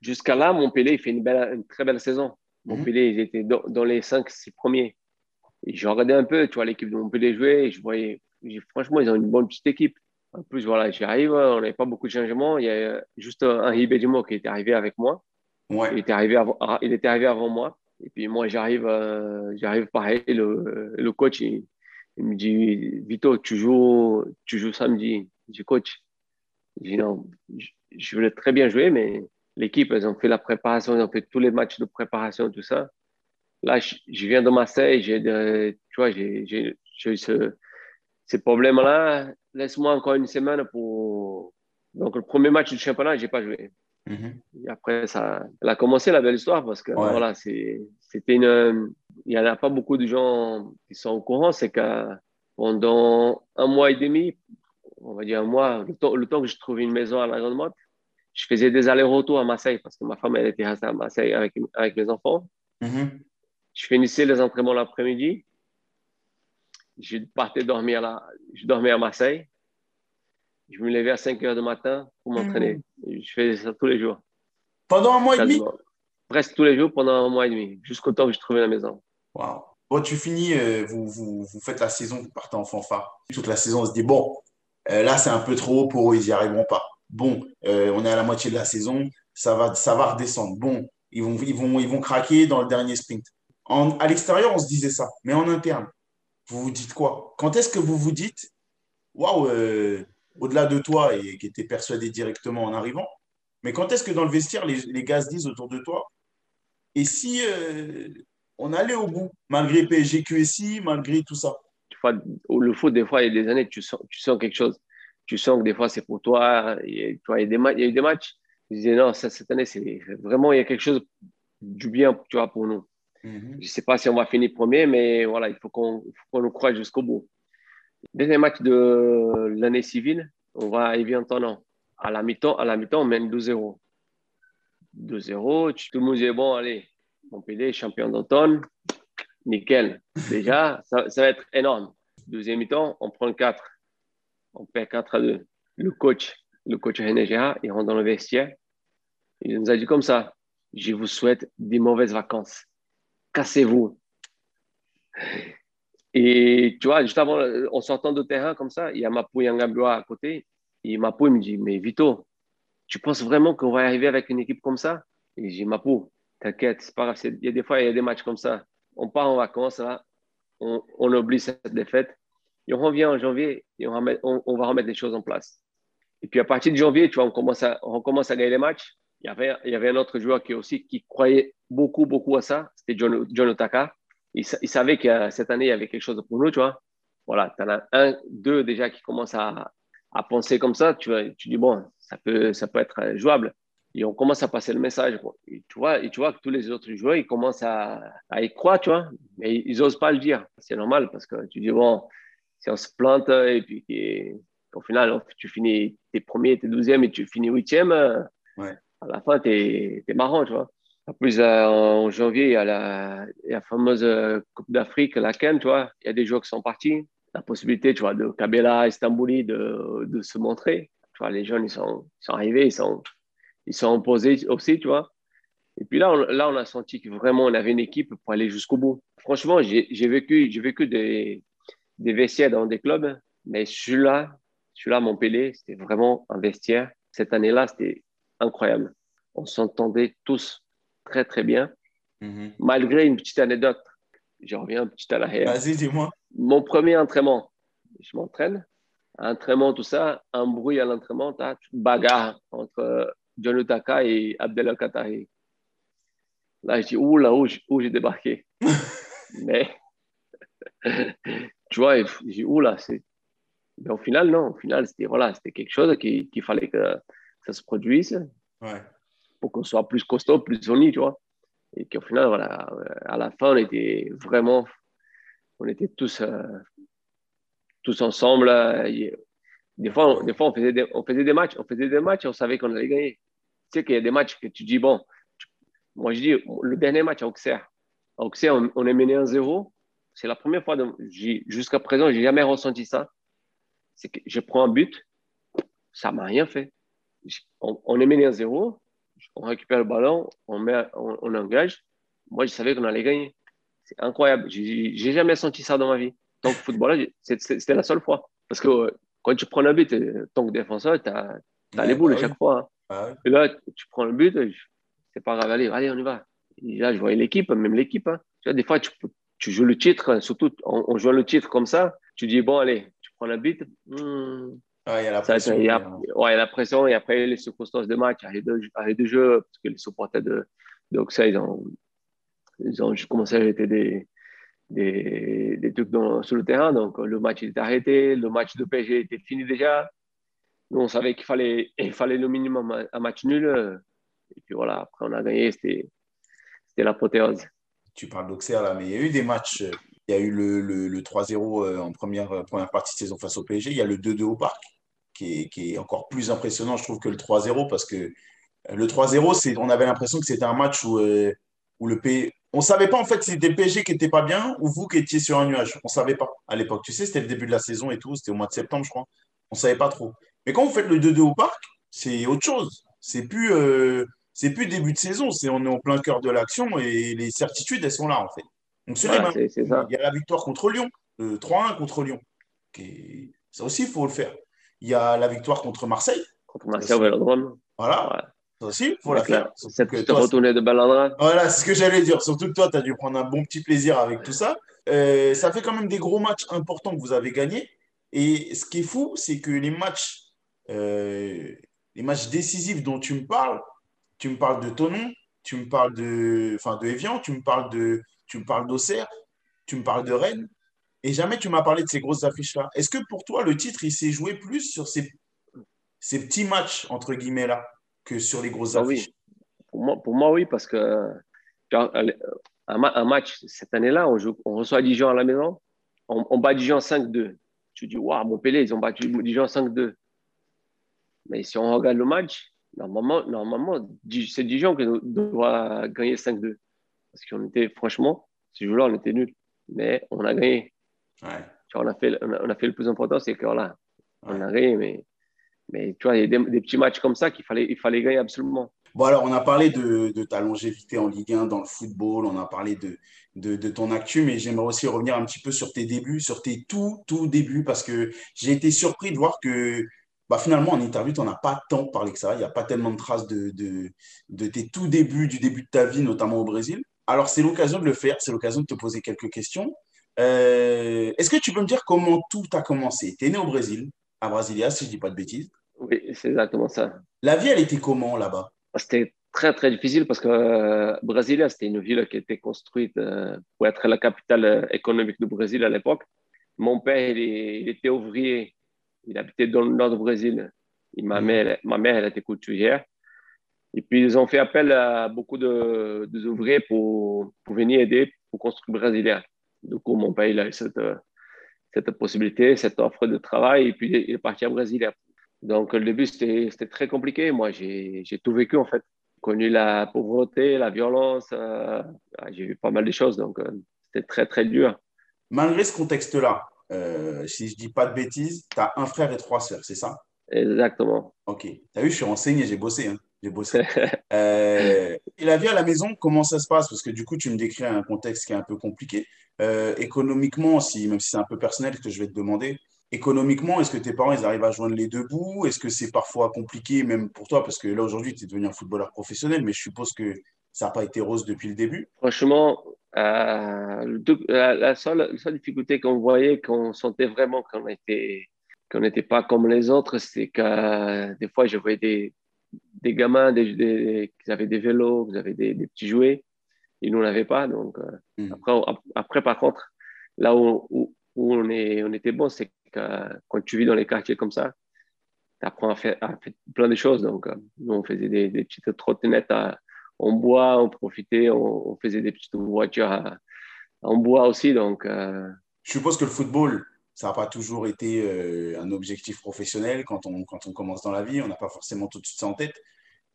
Jusqu'à là, Montpellier il fait une, belle, une, très belle saison. Mhm. Montpellier, ils étaient dans, les 5-6 premiers. Et je regardais un peu, tu vois, l'équipe de Montpellier jouer. Et je voyais, franchement, ils ont une bonne petite équipe. En plus, voilà, j'arrive, on n'avait pas beaucoup de changements. Il y a juste un Ribéry qui était arrivé avec moi. Ouais. Il, était arrivé avant, il était arrivé avant moi. Et puis moi, j'arrive, euh, j'arrive pareil. Le, le coach, il, me dit Vito, tu joues, tu joues samedi. Je dis coach. Je dis non, je, voulais très bien jouer, mais l'équipe, ils ont fait la préparation, ils ont fait tous les matchs de préparation, tout ça. Là, je, viens de Marseille, j'ai, j'ai, eu ce, ces problèmes-là. Laisse-moi encore une semaine pour. Donc, le premier match du championnat, je n'ai pas joué. Mhm. Et après, ça, elle a commencé la belle histoire parce que voilà, c'était une. Il n'y en a pas beaucoup de gens qui sont au courant. C'est que pendant un mois et demi, on va dire un mois, le temps, que je trouvais une maison à la Grande Motte, je faisais des allers-retours à Marseille parce que ma femme, elle était restée à Marseille avec, avec mes enfants. Mhm. Je finissais les entraînements l'après-midi. Je partais dormir là. Je dormais à Marseille. Je me levais à 5 heures du matin pour m'entraîner. Mm. Je faisais ça tous les jours. Pendant un mois et demi? Presque tous les jours pendant un mois et demi, jusqu'au temps que je trouvais la maison. Wow. Bon, tu finis, euh, vous, vous, vous, faites la saison, vous partez en fanfare. Toute la saison, on se dit, bon, euh, là, c'est un peu trop haut pour eux, ils n'y arriveront pas. Bon, euh, on est à la moitié de la saison, ça va, ça va redescendre. Bon, ils vont, ils, vont, ils vont craquer dans le dernier sprint. En, à l'extérieur, on se disait ça, mais en interne, vous vous dites quoi? Quand est-ce que vous vous dites, waouh, au-delà de toi et qui était persuadé directement en arrivant. Mais quand est-ce que dans le vestiaire, les, les gars se disent autour de toi, et si euh, on allait au bout, malgré PSG QSI, malgré tout ça? Le foot, des fois, il y a des années, tu sens, tu sens quelque chose. Tu sens que des fois, c'est pour toi. il, y a des il y a eu des matchs. Je disais, non, ça, cette année, c'est vraiment, il y a quelque chose du bien tu vois, pour nous. Mhm. Je ne sais pas si on va finir premier, mais voilà, il faut qu'on nous croie jusqu'au bout. Deuxième match de l'année civile, on va. À la mi-temps, à la mi-temps, on mène 2-0. 2-0, tout le monde dit bon, allez, Montpellier, champion d'automne, nickel. Déjà, ça, ça, va être énorme. Deuxième mi-temps, on prend 4. On perd 4 à 2. Le coach, le coach NGA, il rentre dans le vestiaire. Il nous a dit comme ça Je vous souhaite des mauvaises vacances. Cassez-vous. Et tu vois, juste avant, en sortant de terrain comme ça, il y a Mapou Yangabloa à côté. Et Mapou, il me dit Mais Vito, tu penses vraiment qu'on va arriver avec une équipe comme ça? Et j'ai dit Mapou, t'inquiète, c'est pas grave. Il y a des fois, il y a des matchs comme ça. On part en vacances, on, on oublie cette défaite. Et on revient en janvier et on, on, va remettre les choses en place. Et puis à partir de janvier, tu vois, on commence à, on commence à gagner les matchs. Il y, avait, il y avait un autre joueur qui aussi qui croyait beaucoup, beaucoup à ça. C'était John, John Otaka il, savait que cette année, il y avait quelque chose pour nous, tu vois. Voilà, tu en as un, deux déjà qui commencent à, à penser comme ça. Tu, tu dis, bon, ça peut, ça peut être jouable. Et on commence à passer le message. Et tu, vois, et tu vois que tous les autres joueurs, ils commencent à, à y croire, tu vois. Mais ils n'osent pas le dire. C'est normal parce que tu dis, bon, si on se plante et puis qu'au final, tu finis tes premiers, tes douzièmes et tu finis huitième, ouais. à la fin, tu es, es marrant, tu vois. En plus, euh, en janvier, il y a la, fameuse euh, Coupe d'Afrique, la CAN, tu vois. Il y a des joueurs qui sont partis. La possibilité, tu vois, de Kabela, Istanbuli, de, se montrer. Tu vois, les jeunes, ils sont, arrivés, ils sont, ils sont imposés aussi, tu vois. Et puis là, on, là, on a senti que vraiment, on avait une équipe pour aller jusqu'au bout. Franchement, j'ai vécu, vécu des, des vestiaires dans des clubs, mais celui-là, celui-là, Montpellier, c'était vraiment un vestiaire. Cette année-là, c'était incroyable. On s'entendait tous très, très bien. Mhm. Malgré une petite anecdote, je reviens un petit à l'arrière. Vas-y, dis-moi. Mon premier entraînement, je m'entraîne. Entraînement, tout ça, un bruit à l'entraînement, bagarre entre John Utaka et Abdel Qatari. Là, je dis, ouh là, où, j'ai débarqué. Mais, tu vois, je dis, ouh là, c'est. Mais au final, non. Au final, c'était voilà, quelque chose qu'il fallait que ça se produise. Ouais pour qu'on soit plus costaud, plus unis, tu vois. Et qu'au final, voilà, euh, à la fin, on était vraiment, on était tous, euh, tous ensemble. Des fois, on, des fois on, faisait des, on faisait des matchs, on faisait des matchs et on savait qu'on allait gagner. Tu sais qu'il y a des matchs que tu dis, bon, moi je dis, le dernier match à Auxerre, à Auxerre, on, est mené 1-0. C'est la première fois, jusqu'à présent, j'ai jamais ressenti ça. C'est que je prends un but, ça m'a rien fait. On, on est mené 1-0, on récupère le ballon, on, met, on, engage. Moi, je savais qu'on allait gagner. C'est incroyable. J'ai jamais senti ça dans ma vie. Tant que footballeur, c'était la seule fois. Parce que euh, quand tu prends un but, euh, tant que défenseur, tu as, les boules à bah chaque fois. Hein. Bah Et là, tu prends le but, c'est pas grave, allez, allez, on y va. Et là, je voyais l'équipe, même l'équipe. Hein. Tu vois, des fois, tu, tu, joues le titre, surtout en, jouant le titre comme ça, tu dis, bon, allez, tu prends le but, hmm, il y a la pression. il y a, ouais, la pression et après les circonstances de match, il y a les deux, jeux, parce que les supporters de, de ils ont, ils ont commencé à jeter des, des, des trucs dans, sur le terrain. Donc le match était arrêté, le match de PSG était fini déjà. Nous, on savait qu'il fallait, il fallait le minimum un match nul. Et puis voilà, après on a gagné, c'était l'apothéose. Tu parles d'Auxerre là, mais il y a eu des matchs. Il y a eu le, le, le 3-0 en première, première partie de saison face au PSG. Il y a le 2-2 au parc qui est, encore plus impressionnant, je trouve, que le 3-0, parce que le 3-0, on avait l'impression que c'était un match où, euh, où le P... On ne savait pas en fait si c'était PSG qui n'était pas bien ou vous qui étiez sur un nuage. On ne savait pas à l'époque. Tu sais, c'était le début de la saison et tout, c'était au mois de septembre, je crois. On ne savait pas trop. Mais quand vous faites le 2-2 au parc, c'est autre chose. C'est plus, euh, c'est plus début de saison, c'est on est en plein cœur de l'action et les certitudes, elles sont là en fait. Donc, il y a la victoire contre Lyon, 3-1 euh, contre Lyon. Ça aussi, il faut le faire. Il y a la victoire contre Marseille. Contre Marseille au Vélodrome. Voilà. Ça aussi, il faut la faire. C'est te retourner de balle Voilà, c'est ce que j'allais dire. Surtout que toi, tu as dû prendre un bon petit plaisir avec tout ça. Euh, ça fait quand même des gros matchs importants que vous avez gagnés. Et ce qui est fou, c'est que les matchs, euh, les matchs décisifs dont tu me parles, tu me parles de Tonon, tu me parles de, enfin, de Evian, tu me parles de, tu me parles d'Auxerre, tu me parles de Rennes. Et jamais tu m'as parlé de ces grosses affiches-là. Est-ce que pour toi, le titre, il s'est joué plus sur ces, ces petits matchs, entre guillemets, là, que sur les grosses ah affiches? Oui. pour, moi, pour moi, oui, parce que un, match cette année-là, on, on reçoit Dijon à la maison, on, bat Dijon 5-2. Tu dis, waouh, Montpellier, ils ont battu Dijon 5-2. Mais si on regarde le match, normalement, normalement c'est Dijon qui doit gagner 5-2. Parce qu'on était, franchement, ce jour-là, on était nuls. Mais on a gagné. On, a fait, on, a, fait le plus important, c'est que là, on a gagné. Mais, mais tu vois, il y a des, petits matchs comme ça qu'il fallait, il fallait gagner absolument. Bon, alors, on a parlé de, de, ta longévité en Ligue 1 dans le football, on a parlé de, de, de ton actu, mais j'aimerais aussi revenir un petit peu sur tes débuts, sur tes tout, tout débuts, parce que j'ai été surpris de voir que bah, finalement, en interview, tu n'en as pas tant parlé que ça. Il n'y a pas tellement de traces de, tes tout débuts, du début de ta vie, notamment au Brésil. Alors, c'est l'occasion de le faire, c'est l'occasion de te poser quelques questions. Euh, est-ce que tu peux me dire comment tout a commencé? Tu es né au Brésil, à Brasilia, si je ne dis pas de bêtises. Oui, c'est exactement ça. La vie, elle était comment là-bas? C'était très, très difficile parce que euh, Brasilia, c'était une ville qui était construite euh, pour être la capitale économique du Brésil à l'époque. Mon père, il, était ouvrier. Il habitait dans le nord du Brésil. Et ma, mhm. mère, ma mère, elle était couturière. Et puis, ils ont fait appel à beaucoup de, ouvriers pour, pour, venir aider pour construire Brasilia. Du coup, mon père, il a eu cette, cette possibilité, cette offre de travail. Et puis, il est parti à Brasilia. Donc, le début, c'était très compliqué. Moi, j'ai tout vécu, en fait. Connu la pauvreté, la violence. Euh, j'ai vu pas mal de choses. Donc, euh, c'était très, très dur. Malgré ce contexte-là, euh, si je dis pas de bêtises, tu as un frère et trois sœurs, c'est ça? Exactement. Ok. Tu as vu, je suis renseigné, j'ai bossé. Hein. J'ai bossé. et la vie à la maison, comment ça se passe? Parce que du coup, tu me décris un contexte qui est un peu compliqué. économiquement, si, même si c'est un peu personnel ce que je vais te demander, économiquement, est-ce que tes parents, ils arrivent à joindre les deux bouts? Est-ce que c'est parfois compliqué, même pour toi? Parce que là, aujourd'hui, tu es devenu un footballeur professionnel, mais je suppose que ça n'a pas été rose depuis le début. Franchement, euh, la, seule, difficulté qu'on voyait, qu'on sentait vraiment qu'on était qu'on n'était pas comme les autres, c'est que euh, des fois, je voyais des, des gamins des, qui avaient des vélos, qui avaient des, petits jouets. Ils n'en avaient pas. Donc, euh, hmm. après, après, par contre, là où, où, on, est, on était bon, c'est quand tu vis dans les quartiers comme ça, tu apprends à faire, plein de choses. Donc, euh, nous, on faisait des, petites trottinettes en bois, on profitait, on, faisait des petites voitures en bois aussi. Donc, euh, Je suppose que le football, ça n'a pas toujours été euh, un objectif professionnel quand on, quand on commence dans la vie. On n'a pas forcément tout de suite ça en tête.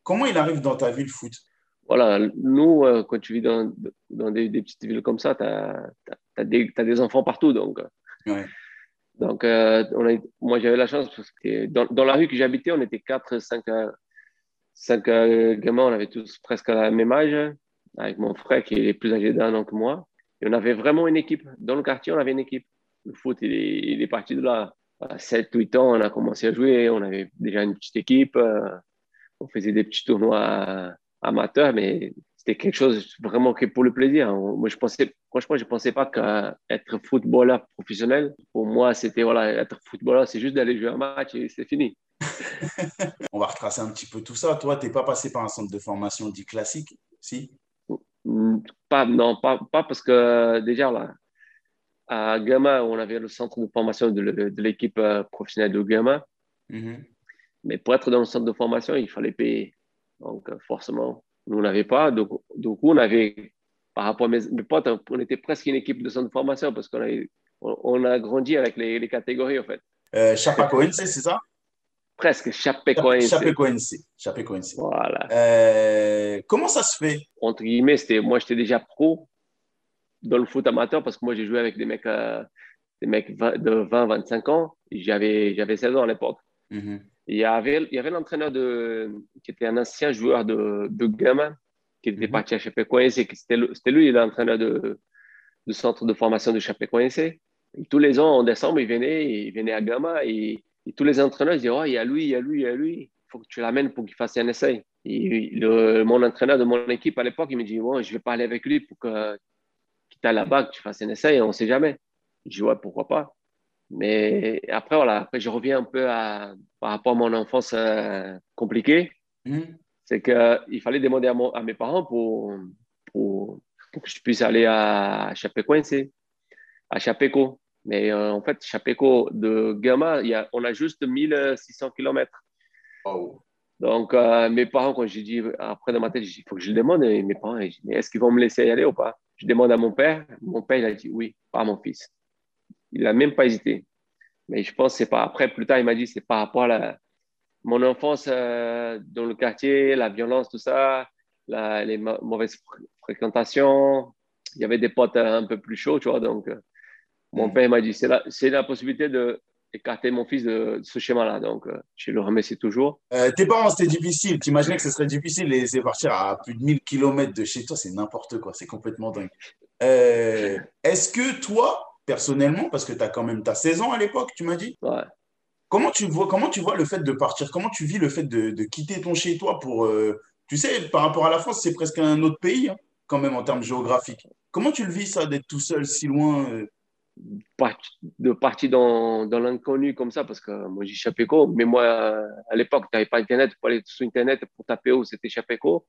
Comment il arrive dans ta vie le foot? Voilà, nous, quand tu vis dans, dans des, petites villes comme ça, tu as, as, des enfants partout. Donc, ouais. Donc, euh, moi, j'avais la chance parce que dans, la rue que j'habitais, on était 4, 5, 5 gamins, on avait tous presque la même âge, avec mon frère qui est plus âgé d'un an que moi. Et on avait vraiment une équipe. Dans le quartier, on avait une équipe. Le foot, il est, parti de là. À 7, 8 ans, on a commencé à jouer. On avait déjà une petite équipe. On faisait des petits tournois amateurs, mais c'était quelque chose vraiment que pour le plaisir. Moi, je pensais, franchement, je ne pensais pas qu'être footballeur professionnel, pour moi, c'était voilà, être footballeur, c'est juste d'aller jouer un match et c'est fini. On va retracer un petit peu tout ça. Toi, tu n'es pas passé par un centre de formation dit classique, si? Pas, Non, pas, pas parce que déjà, là, à Gama, on avait le centre de formation de l'équipe euh, professionnelle de Gama. Mais pour être dans le centre de formation, il fallait payer. Donc, euh, forcément, nous, on n'avait pas. Donc, coup, on avait, par rapport à mes, potes, on était presque une équipe de centre de formation parce qu'on a, on, a grandi avec les, les catégories, en fait. Euh, c'est ça? Presque, Chapecoense. Chapecoense. Voilà. Euh, comment ça se fait? Entre guillemets, moi, j'étais déjà pro dans le foot amateur parce que moi, j'ai joué avec des mecs, euh, des mecs de 20, 25 ans. J'avais 16 ans à l'époque. Mm-hmm. Il y avait, il y avait l'entraîneur de, qui était un ancien joueur de, de Gama, qui était mhm. parti à Chapecoense. C'était lui l'entraîneur de, du centre de formation de Chapecoense. Tous les ans, en décembre, il venait, il venait à Gama et, tous les entraîneurs disaient oh, il y a lui, il y a lui, il y a lui. Il faut que tu l'amènes pour qu'il fasse un essai. Et mon entraîneur de mon équipe à l'époque, il me dit bon, je vais parler avec lui pour que tu ailles là-bas, que tu fasses un essai. On ne sait jamais. Je dis ouais, pourquoi pas. Mais après, voilà, après, je reviens un peu à, par rapport à mon enfance euh, compliquée. Mhm. C'est qu'il fallait demander à, à, mes parents pour, pour, pour, que je puisse aller à Chapecoense, à Chapeco. Mais euh, en fait, Chapeco de Gama, y a, on a juste 1600 km. Donc, euh, mes parents, quand j'ai dit, après dans ma tête, il faut que je le demande, et mes parents, est-ce qu'ils vont me laisser y aller ou pas? Je demande à mon père. Mon père, il a dit oui, pas mon fils. Il n'a même pas hésité. Mais je pense que c'est pas. Après, plus tard, il m'a dit c'est par rapport à la, mon enfance euh, dans le quartier, la violence, tout ça, la, les mauvaises fréquentations. Il y avait des potes un peu plus chauds, tu vois. Donc, euh, mon mm. père m'a dit c'est la, la possibilité de écarter mon fils de, ce schéma-là. Donc, euh, je le remercie toujours. tes parents, c'était difficile. Tu imaginais que ce serait difficile de laisser partir à plus de 1000 km de chez toi? C'est n'importe quoi. C'est complètement dingue. Est-ce que toi, personnellement, parce que tu as quand même ta 16 ans à l'époque, tu m'as dit Ouais. Comment tu vois, comment tu vois le fait de partir? Comment tu vis le fait de, quitter ton chez toi pour. Euh, tu sais, par rapport à la France, c'est presque un autre pays, hein, quand même, en termes géographiques. Comment tu le vis, ça, d'être tout seul si loin euh? De partir dans, dans l'inconnu comme ça, parce que moi, j'ai Chapeco, mais moi, à l'époque, tu n'avais pas Internet pour aller sur Internet pour taper où c'était Chapeco.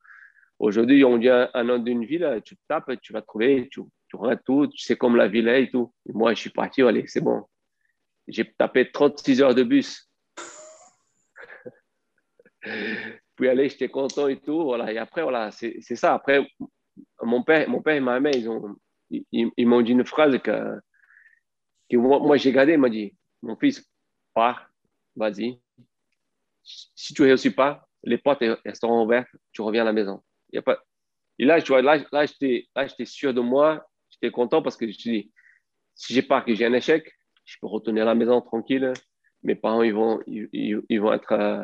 Aujourd'hui, on dit un, nom d'une ville, tu tapes, tu vas trouver, tu, tu tout, tu sais comme la ville est et tout. moi, je suis parti, allez, c'est bon, j'ai tapé 36 heures de bus. Puis aller, j'étais content et tout. Voilà. Et après, voilà, c'est ça. Après, mon père, mon père et ma mère, ils m'ont ils, m'ont dit une phrase que, que moi, j'ai gardé. Il m'a dit Mon fils, pars, vas-y. Si tu ne réussis pas, les portes seront ouvertes, tu reviens à la maison. Il y a pas... Et là, tu vois, là, là j'étais sûr de moi, j'étais content parce que je dit Si j'ai pas que j'ai un échec, je peux retourner à la maison tranquille. Mes parents, ils vont, ils, vont être euh,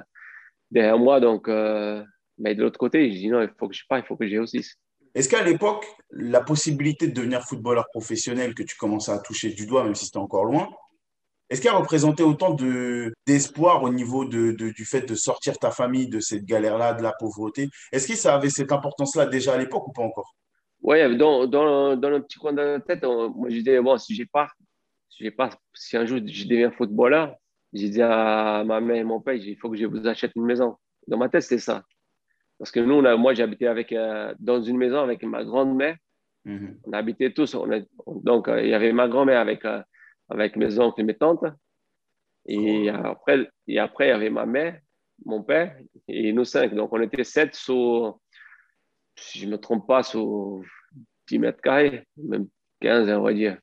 derrière moi. Donc, euh, mais de l'autre côté, je dis non, il faut que je parte, il faut que j'ai aussi. Est-ce qu'à l'époque, la possibilité de devenir footballeur professionnel que tu commençais à toucher du doigt, même si c'était encore loin, est-ce qu'elle représentait autant d'espoir au niveau de, du fait de sortir ta famille de cette galère-là, de la pauvreté? Est-ce que ça avait cette importance-là déjà à l'époque ou pas encore? Oui, dans, dans, dans, le petit coin de la tête, moi je disais, bon, si j'ai pas j'ai pas, si un jour je deviens footballeur, j'ai dit à ma mère et mon père, il faut que je vous achète une maison. Dans ma tête, c'était ça. Parce que nous, on a, moi, j'habitais avec, euh, dans une maison avec ma grand-mère. Mhm. On habitait tous. On donc, euh, il y avait ma grand-mère avec, euh, avec mes oncles et mes tantes. Et, oh. après, et après, il y avait ma mère, mon père et nous cinq. Donc, on était sept sur, si je ne me trompe pas, sur 10 mètres carrés, même 15, on va dire.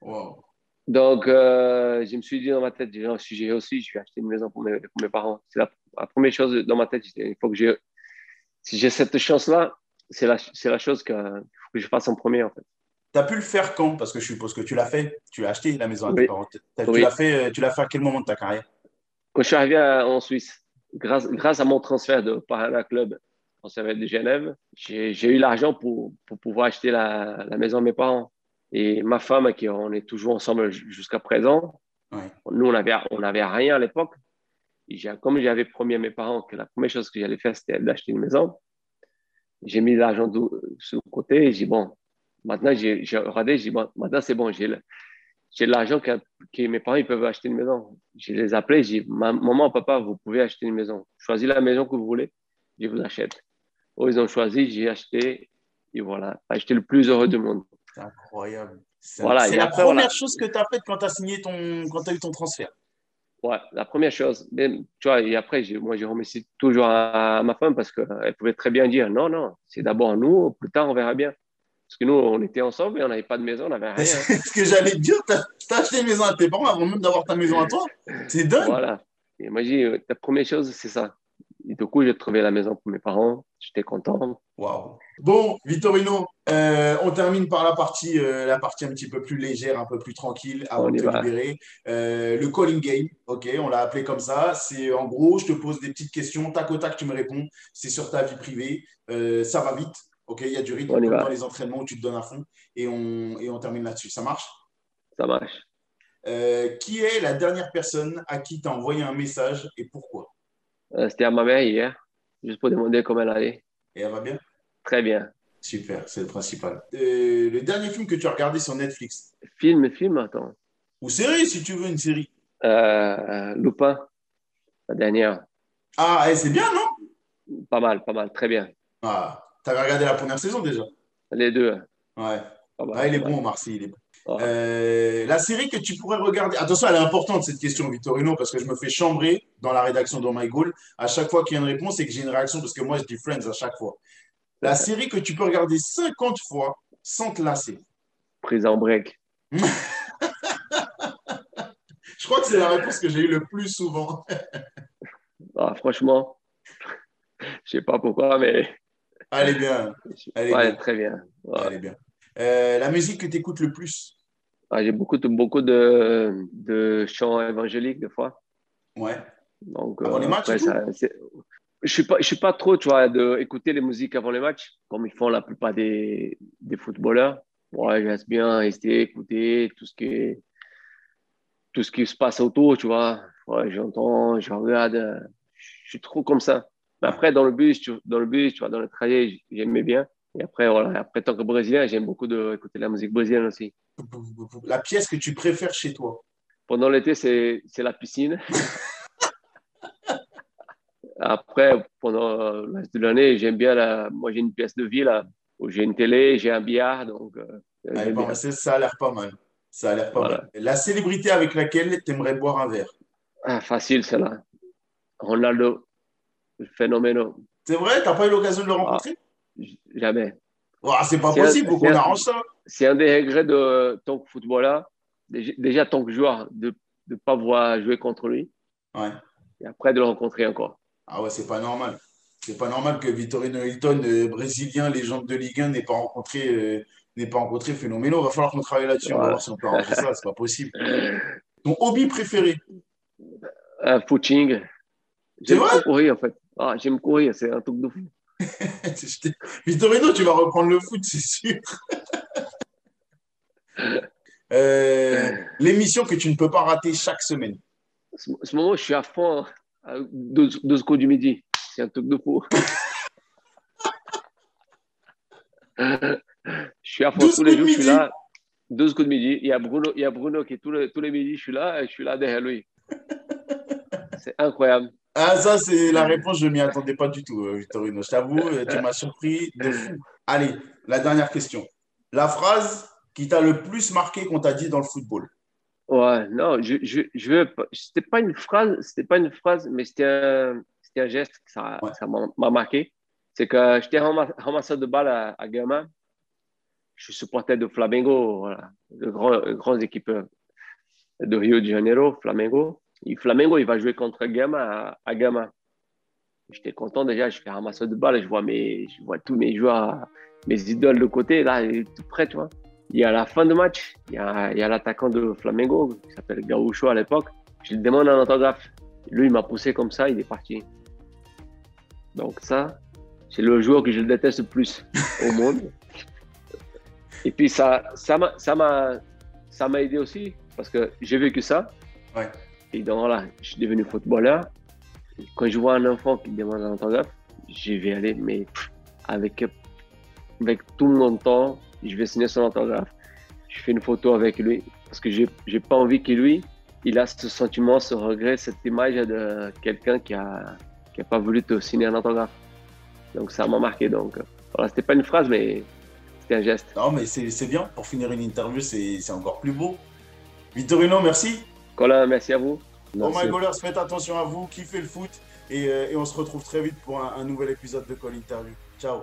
Wow. Donc, euh, je me suis dit dans ma tête, j'ai aussi, je vais acheter une maison pour mes, pour mes parents. C'est la, première chose dans ma tête. Il faut que j'ai, si j'ai cette chance-là, c'est la, c'est la chose qu'il faut que je fasse en premier, en fait. Tu as pu le faire quand? Parce que je suppose que tu l'as fait. Tu as acheté la maison à tes parents. Tu l'as fait, tu l'as fait à quel moment de ta carrière? Quand je suis arrivé en Suisse, grâce, grâce à mon transfert de Parana Club en de Genève, j'ai, eu l'argent pour, pour pouvoir acheter la, la maison de mes parents. Et ma femme, qui on est toujours ensemble jusqu'à présent, nous, on n'avait on avait rien à l'époque. Comme j'avais promis à mes parents que la première chose que j'allais faire, c'était d'acheter une maison, j'ai mis l'argent sur le côté et j'ai dit, bon, maintenant, j'ai regardé, j'ai dit, bon, maintenant, c'est bon, j'ai l'argent que, que, mes parents ils peuvent acheter une maison. Je les appelé, j'ai dit, maman, papa, vous pouvez acheter une maison. Choisissez la maison que vous voulez, je vous achète. Oh, ils ont choisi, j'ai acheté, et voilà, acheté le plus heureux du monde. C'est incroyable. C'est la première chose que tu as faite quand tu as signé ton, quand tu as eu ton transfert. Ouais, la première chose. tu vois, et après, moi, j'ai remercié toujours à, ma femme parce qu'elle pouvait très bien dire non, non, c'est d'abord nous, plus tard, on verra bien. Parce que nous, on était ensemble et on n'avait pas de maison, on n'avait rien. ce que j'allais te dire, tu as, acheté une maison à tes parents avant même d'avoir ta maison à toi. C'est dingue. Voilà. Et moi, j'ai dit, euh, la première chose, c'est ça. Et du coup, j'ai trouvé la maison pour mes parents. J'étais content. Waouh. Bon, Vittorino, euh, on termine par la partie, euh, la partie un petit peu plus légère, un peu plus tranquille avant de te libérer. Euh, le calling game, ok, on l'a appelé comme ça. C'est en gros, je te pose des petites questions, tac au tac, tu me réponds. C'est sur ta vie privée. ça va vite, ok, il y a du rythme dans les entraînements où tu te donnes à fond et on, et on termine là-dessus. Ça marche? Ça marche. qui est la dernière personne à qui tu as envoyé un message et pourquoi? Euh, c'était à ma mère hier, juste pour demander comment elle allait. Et elle va bien? Très bien. Super, c'est le principal. Euh, le dernier film que tu as regardé sur Netflix? Film, film, attends. Ou série, si tu veux, une série. Euh, Lupin, la dernière. Ah, eh, c'est bien, non? Pas mal, pas mal, très bien. Ah, avais regardé la première saison déjà? Les deux. Ouais. ah, il est bon, Marcy, il est bon. Euh, la série que tu pourrais regarder. Attention, elle est importante cette question, Vittorino, parce que je me fais chambrer dans la rédaction de My Goal. À chaque fois qu'il y a une réponse et que j'ai une réaction, parce que moi, je dis Friends à chaque fois. La série que tu peux regarder 50 fois sans te lasser Prise en break. Je crois que c'est la réponse que j'ai eue le plus souvent. Ah, franchement, je sais pas pourquoi, mais. Allez bien. Allez ouais, très bien. Allez bien. Euh, la musique que tu écoutes le plus? Ah, J'ai beaucoup, de, beaucoup de, de, chants évangéliques, des fois. Ouais. Donc, avant les matchs ça, je suis pas, je suis pas trop, tu vois, d'écouter les musiques avant les matchs, comme ils font la plupart des, des footballeurs. Ouais, j'aime bien rester, écouter tout ce qui tout ce qui se passe autour, tu vois. Ouais, j'entends, je regarde. Je suis trop comme ça. Mais après, dans le bus, tu, dans le bus, tu vois, dans le trajet, j'aimais bien. Et après, voilà, après, tant que brésilien, j'aime beaucoup d'écouter la musique brésilienne aussi. La pièce que tu préfères chez toi Pendant l'été, c'est la piscine. après, pendant le reste de l'année, j'aime bien la. Moi, j'ai une pièce de vie là, où j'ai une télé, j'ai un billard. Donc, euh, ça a l'air pas mal. Ça a l'air pas mal. La célébrité avec laquelle tu aimerais boire un verre? Ah, Facile, celle-là. Ronaldo, le phénomène. C'est vrai? Tu n'as pas eu l'occasion de le rencontrer? ah, Jamais. Oh, c'est pas possible, faut qu'on arrange ça. C'est un des regrets de tant que footballeur, déjà, déjà tant que joueur, de ne pas voir jouer contre lui. Ouais. Et après de le rencontrer encore. Ah ouais, c'est pas normal. C'est pas normal que Vitorino Hilton, euh, brésilien, légende de Ligue 1, n'ait pas rencontré, euh, n'ait pas rencontré Phénoméno. Il va falloir qu'on travaille là-dessus. On va voir si on peut arranger ça. C'est pas possible. Ton hobby préféré? Un Footing. J'aime courir, en fait. Ah, j'aime courir, c'est un truc de fou. Vitorino, tu vas reprendre le foot, c'est sûr. Euh, l'émission que tu ne peux pas rater chaque semaine. ce moment, je suis à fond. Hein. Deux, deux secondes du midi. C'est un truc de fou. je suis à fond tous les jours. Je suis là. Deux secondes du midi. Il y a Bruno, il y a Bruno qui est tous les, tous les midis. Je suis là et je suis là derrière lui. C'est incroyable. Ah, ça, c'est la réponse. Je ne m'y attendais pas du tout, euh, Victorino. Je t'avoue, euh, tu m'as surpris de fou. Allez, la dernière question. La phrase qui t'a le plus marqué qu'on t'a dit dans le football? Ouais, non, je, je, je C'était pas une phrase, c'était pas une phrase, mais c'était un, un geste qui ça, ça m'a marqué. C'est que j'étais ramasseur de balles à, à Gama. Je suis supporter de Flamengo, voilà, de grand, grandes équipes de Rio de Janeiro, Flamengo. Et Flamengo, il va jouer contre Gama à, Gama. J'étais content déjà, je fais ramasseur de balles, je vois, mes, je vois tous mes joueurs, mes idoles de côté, là, tout près, tu vois. Et à la fin du match, il y a, a l'attaquant de Flamengo, qui s'appelle Gaucho à l'époque. Je lui demande un autographe. Lui, il m'a poussé comme ça, il est parti. Donc ça, c'est le joueur que je déteste le plus au monde. Et puis ça, ça m'a, ça m'a, ça m'a aidé aussi parce que j'ai vécu ça. Ouais. Et donc là, je suis devenu footballeur. Quand je vois un enfant qui demande un autographe, je vais aller, mais avec, avec tout mon temps, je vais signer son autographe. Je fais une photo avec lui parce que j'ai, pas envie que lui, il a ce sentiment, ce regret, cette image de quelqu'un qui a, qui a pas voulu te signer un autographe. Donc ça m'a marqué. Donc voilà, c'était pas une phrase, mais c'était un geste. Non, mais c'est, bien. Pour finir une interview, c'est, encore plus beau. Vitorino, merci. Colin, merci à vous. Oh my Goalers, faites attention à vous, kiffez le foot et, euh, et, on se retrouve très vite pour un, un nouvel épisode de Call Interview. Ciao.